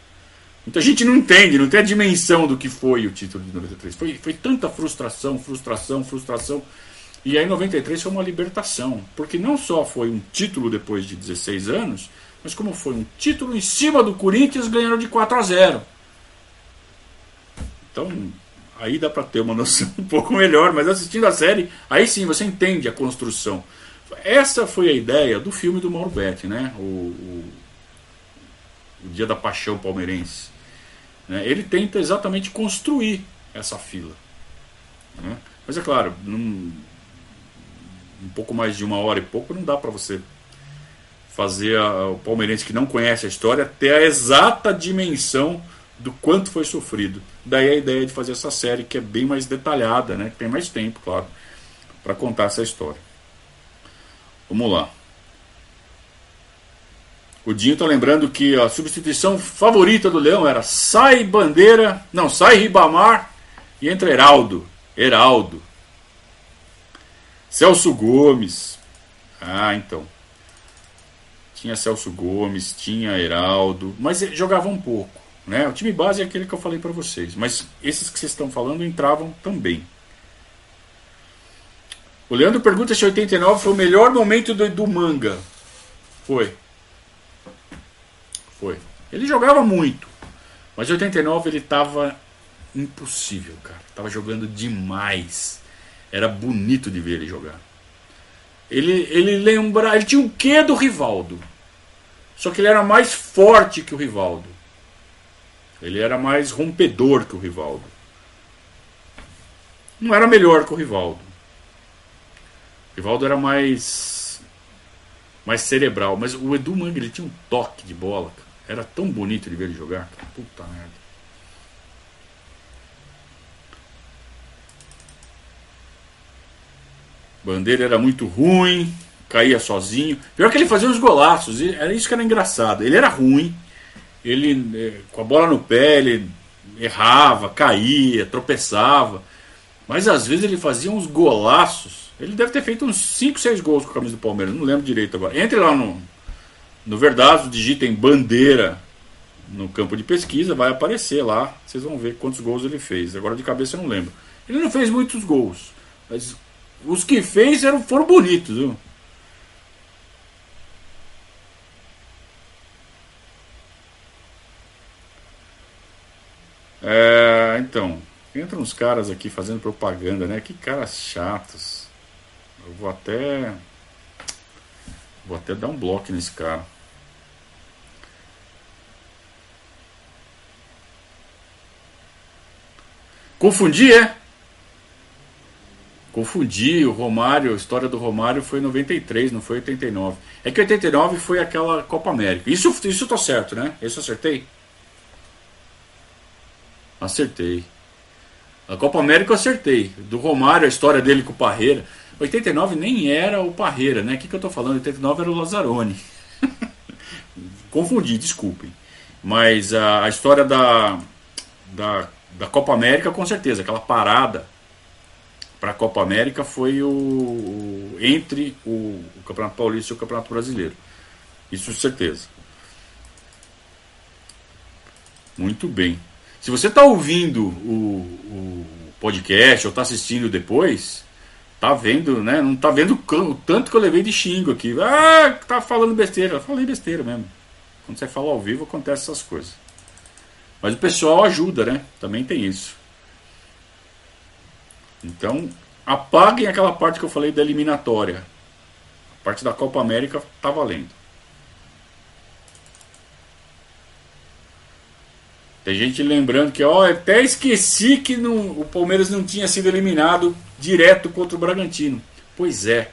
Muita gente não entende, não tem a dimensão do que foi o título de 93. Foi, foi tanta frustração, frustração, frustração. E aí 93 foi uma libertação. Porque não só foi um título depois de 16 anos, mas como foi um título em cima do Corinthians ganhando de 4 a 0. Então, aí dá para ter uma *laughs* noção um pouco melhor, mas assistindo a série, aí sim você entende a construção. Essa foi a ideia do filme do Mauro Betti, né? O, o o Dia da Paixão Palmeirense. Né? Ele tenta exatamente construir essa fila. Né? Mas é claro, num, um pouco mais de uma hora e pouco não dá para você fazer a, o palmeirense que não conhece a história ter a exata dimensão do quanto foi sofrido. Daí a ideia de fazer essa série que é bem mais detalhada, né? que tem mais tempo, claro, para contar essa história. Vamos lá. O Dinho tá lembrando que a substituição favorita do Leão era sai Bandeira, não, sai Ribamar e entra Heraldo. Heraldo. Celso Gomes. Ah, então. Tinha Celso Gomes, tinha Heraldo, mas jogava um pouco. Né? O time base é aquele que eu falei para vocês, mas esses que vocês estão falando entravam também. O Leandro pergunta se 89 foi o melhor momento do, do manga. Foi. Foi. Ele jogava muito. Mas em 89 ele tava impossível, cara. Tava jogando demais. Era bonito de ver ele jogar. Ele, ele lembra, ele tinha o quê do Rivaldo? Só que ele era mais forte que o Rivaldo. Ele era mais rompedor que o Rivaldo. Não era melhor que o Rivaldo. O Rivaldo era mais mais cerebral, mas o Edu Manga ele tinha um toque de bola, cara. Era tão bonito de ver ele jogar, cara. Puta merda. Bandeira era muito ruim, caía sozinho. Pior que ele fazia uns golaços, era isso que era engraçado. Ele era ruim, ele eh, com a bola no pé, ele errava, caía, tropeçava. Mas às vezes ele fazia uns golaços. Ele deve ter feito uns 5, 6 gols com a camisa do Palmeiras, não lembro direito agora. Entre lá no, no Verdade, digitem bandeira no campo de pesquisa, vai aparecer lá. Vocês vão ver quantos gols ele fez. Agora de cabeça eu não lembro. Ele não fez muitos gols, mas os que fez eram, foram bonitos, viu? É, então, entram uns caras aqui fazendo propaganda, né? Que caras chatos. Eu vou até. Vou até dar um bloco nesse cara. Confundi, é? Confundi, o Romário, a história do Romário foi em 93, não foi 89. É que 89 foi aquela Copa América. Isso, isso tá certo, né? Isso acertei? Acertei. A Copa América eu acertei. Do Romário, a história dele com o Parreira. 89 nem era o Parreira, né? O que, que eu tô falando? 89 era o Lazzaroni. *laughs* Confundi, desculpem. Mas a, a história da, da, da Copa América, com certeza, aquela parada para a Copa América foi o, o entre o, o, Campeonato Paulista e o Campeonato Brasileiro. Isso certeza. Muito bem. Se você está ouvindo o, o, podcast ou está assistindo depois, tá vendo, né? Não tá vendo o tanto que eu levei de xingo aqui. Ah, tá falando besteira. Eu falei besteira mesmo. Quando você fala ao vivo acontece essas coisas. Mas o pessoal ajuda, né? Também tem isso. Então, apaguem aquela parte que eu falei da eliminatória. A parte da Copa América tá valendo. Tem gente lembrando que, ó, até esqueci que o Palmeiras não tinha sido eliminado direto contra o Bragantino. Pois é.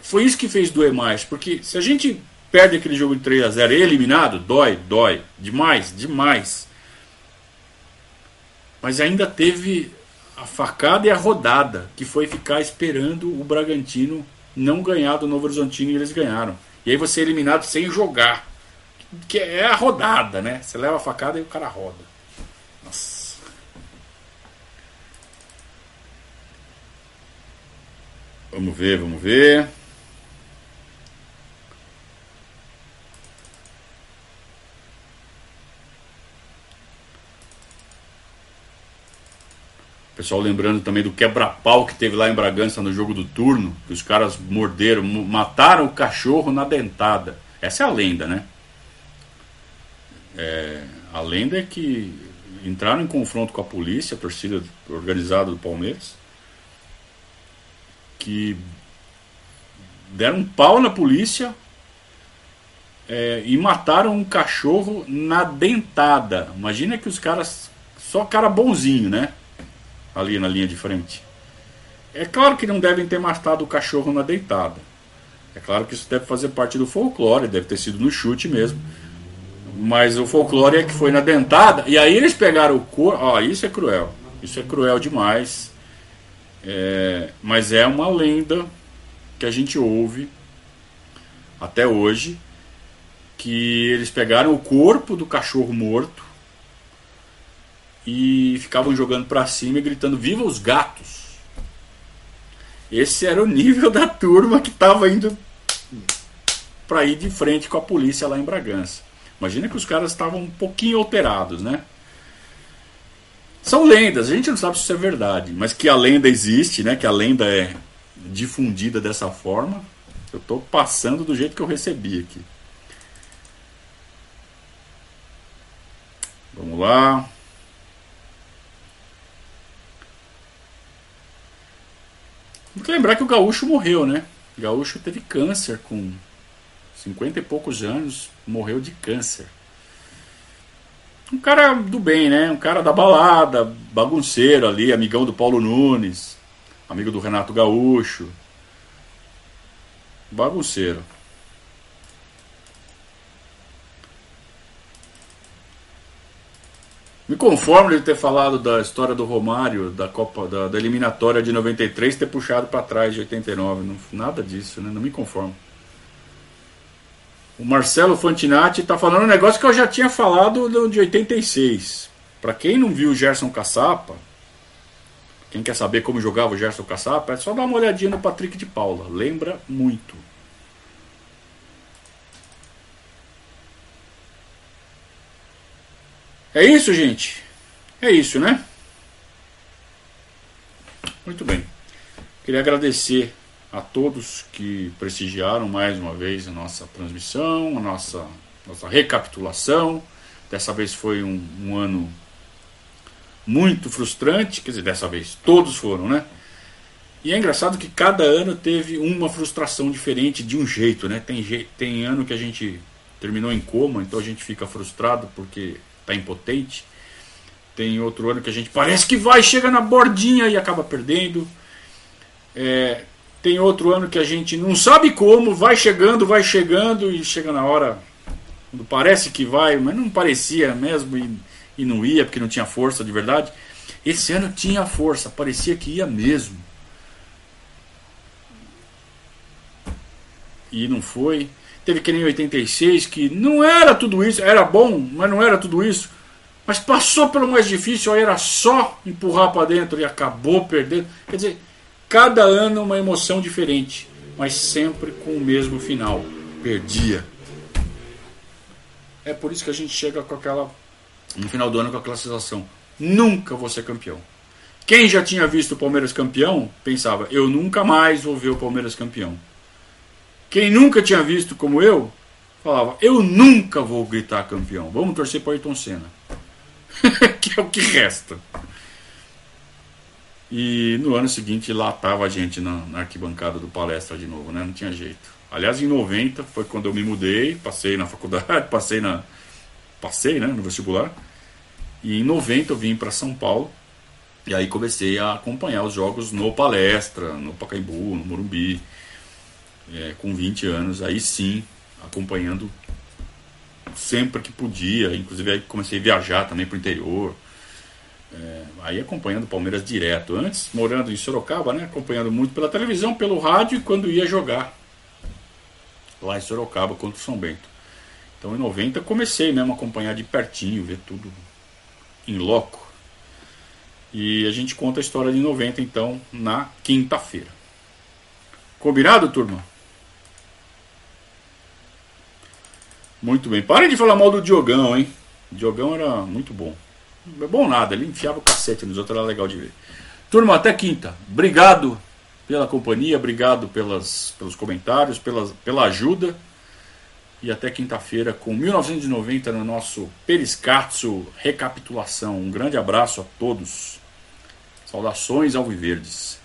Foi isso que fez doer mais, porque se a gente perde aquele jogo de 3 a 0 eliminado, dói, dói, demais, demais. Mas ainda teve a facada e a rodada, que foi ficar esperando o Bragantino não ganhar do Novo Horizontino e eles ganharam. E aí você é eliminado sem jogar. Que é a rodada, né? Você leva a facada e o cara roda. Nossa. Vamos ver, vamos ver. Pessoal lembrando também do quebra-pau que teve lá em Bragança no jogo do turno, que os caras morderam, mataram o cachorro na dentada. Essa é a lenda, né? É, a lenda é que entraram em confronto com a polícia, a torcida organizada do Palmeiras, que deram um pau na polícia é, e mataram um cachorro na dentada. Imagina que os caras, só cara bonzinho, né? Ali na linha de frente. É claro que não devem ter matado o cachorro na deitada. É claro que isso deve fazer parte do folclore, deve ter sido no chute mesmo. Mas o folclore é que foi na dentada, e aí eles pegaram o corpo. Ó, isso é cruel. Isso é cruel demais. É, mas é uma lenda que a gente ouve até hoje que eles pegaram o corpo do cachorro morto e ficavam jogando para cima e gritando: Viva os gatos! Esse era o nível da turma que estava indo para ir de frente com a polícia lá em Bragança. Imagina que os caras estavam um pouquinho alterados, né? São lendas, a gente não sabe se isso é verdade, mas que a lenda existe, né? Que a lenda é, difundida dessa forma. Eu estou passando do jeito que eu recebi aqui. Vamos lá. Tem que lembrar que o Gaúcho morreu, né? O Gaúcho teve câncer com 50 e poucos anos, morreu de câncer. Um cara do bem, né? Um cara da balada, bagunceiro ali, amigão do Paulo Nunes, amigo do Renato Gaúcho. Bagunceiro. Me conformo de ter falado da história do Romário, da Copa, da, da eliminatória de 93, ter puxado para trás de 89. Não, nada disso, né? Não me conformo. O Marcelo Fantinati está falando um negócio que eu já tinha falado de 86. Para quem não viu o Gerson Caçapa, quem quer saber como jogava o Gerson Caçapa, é só dar uma olhadinha no Patrick de Paula. Lembra muito. É isso, gente? É isso, né? Muito bem. Queria agradecer a todos que prestigiaram mais uma vez a nossa transmissão, a nossa, nossa recapitulação. Dessa vez foi um, um ano muito frustrante, quer dizer, dessa vez todos foram, né? E é engraçado que cada ano teve uma frustração diferente de um jeito, né? Tem, tem ano que a gente terminou em coma, então a gente fica frustrado porque está impotente. Tem outro ano que a gente parece que vai, chega na bordinha e acaba perdendo. É, tem outro ano que a gente não sabe como, vai chegando, vai chegando e chega na hora, quando parece que vai, mas não parecia mesmo e, e não ia porque não tinha força de verdade. Esse ano tinha força, parecia que ia mesmo. E não foi. Teve que nem 86, que não era tudo isso, era bom, mas não era tudo isso. Mas passou pelo mais difícil, aí era só empurrar para dentro e acabou perdendo. Quer dizer, cada ano uma emoção diferente, mas sempre com o mesmo final. Perdia. É por isso que a gente chega com aquela. No final do ano com aquela sensação. Nunca vou ser campeão. Quem já tinha visto o Palmeiras campeão pensava, eu nunca mais vou ver o Palmeiras campeão. Quem nunca tinha visto como eu, falava: Eu nunca vou gritar campeão. Vamos torcer para Ayrton Senna. *laughs* que é o que resta. E no ano seguinte lá estava a gente na, na, arquibancada do palestra de novo, né? Não tinha jeito. Aliás, em 90 foi quando eu me mudei, passei na faculdade, *laughs* passei na. Passei, né? No vestibular. E em 90 eu vim para São Paulo. E aí comecei a acompanhar os jogos no palestra, no Pacaembu, no Morumbi é, com 20 anos, aí sim, acompanhando sempre que podia, inclusive aí comecei a viajar também para o interior, é, aí acompanhando o Palmeiras direto. Antes, morando em Sorocaba, né, acompanhando muito pela televisão, pelo rádio e quando ia jogar lá em Sorocaba contra o São Bento. Então em 90 comecei mesmo a acompanhar de pertinho, ver tudo em loco. E a gente conta a história de 90 então na quinta-feira. Combinado, turma? Muito bem. Parem de falar mal do Diogão, hein? O Diogão era muito bom. Não é bom nada, ele enfiava o cacete nos outros, era legal de ver. Turma, até quinta. Obrigado pela companhia, obrigado pelas, pelos comentários, pela, pela ajuda. E até quinta-feira com 1990 no nosso Periscatso Recapitulação. Um grande abraço a todos. Saudações ao Viverdes.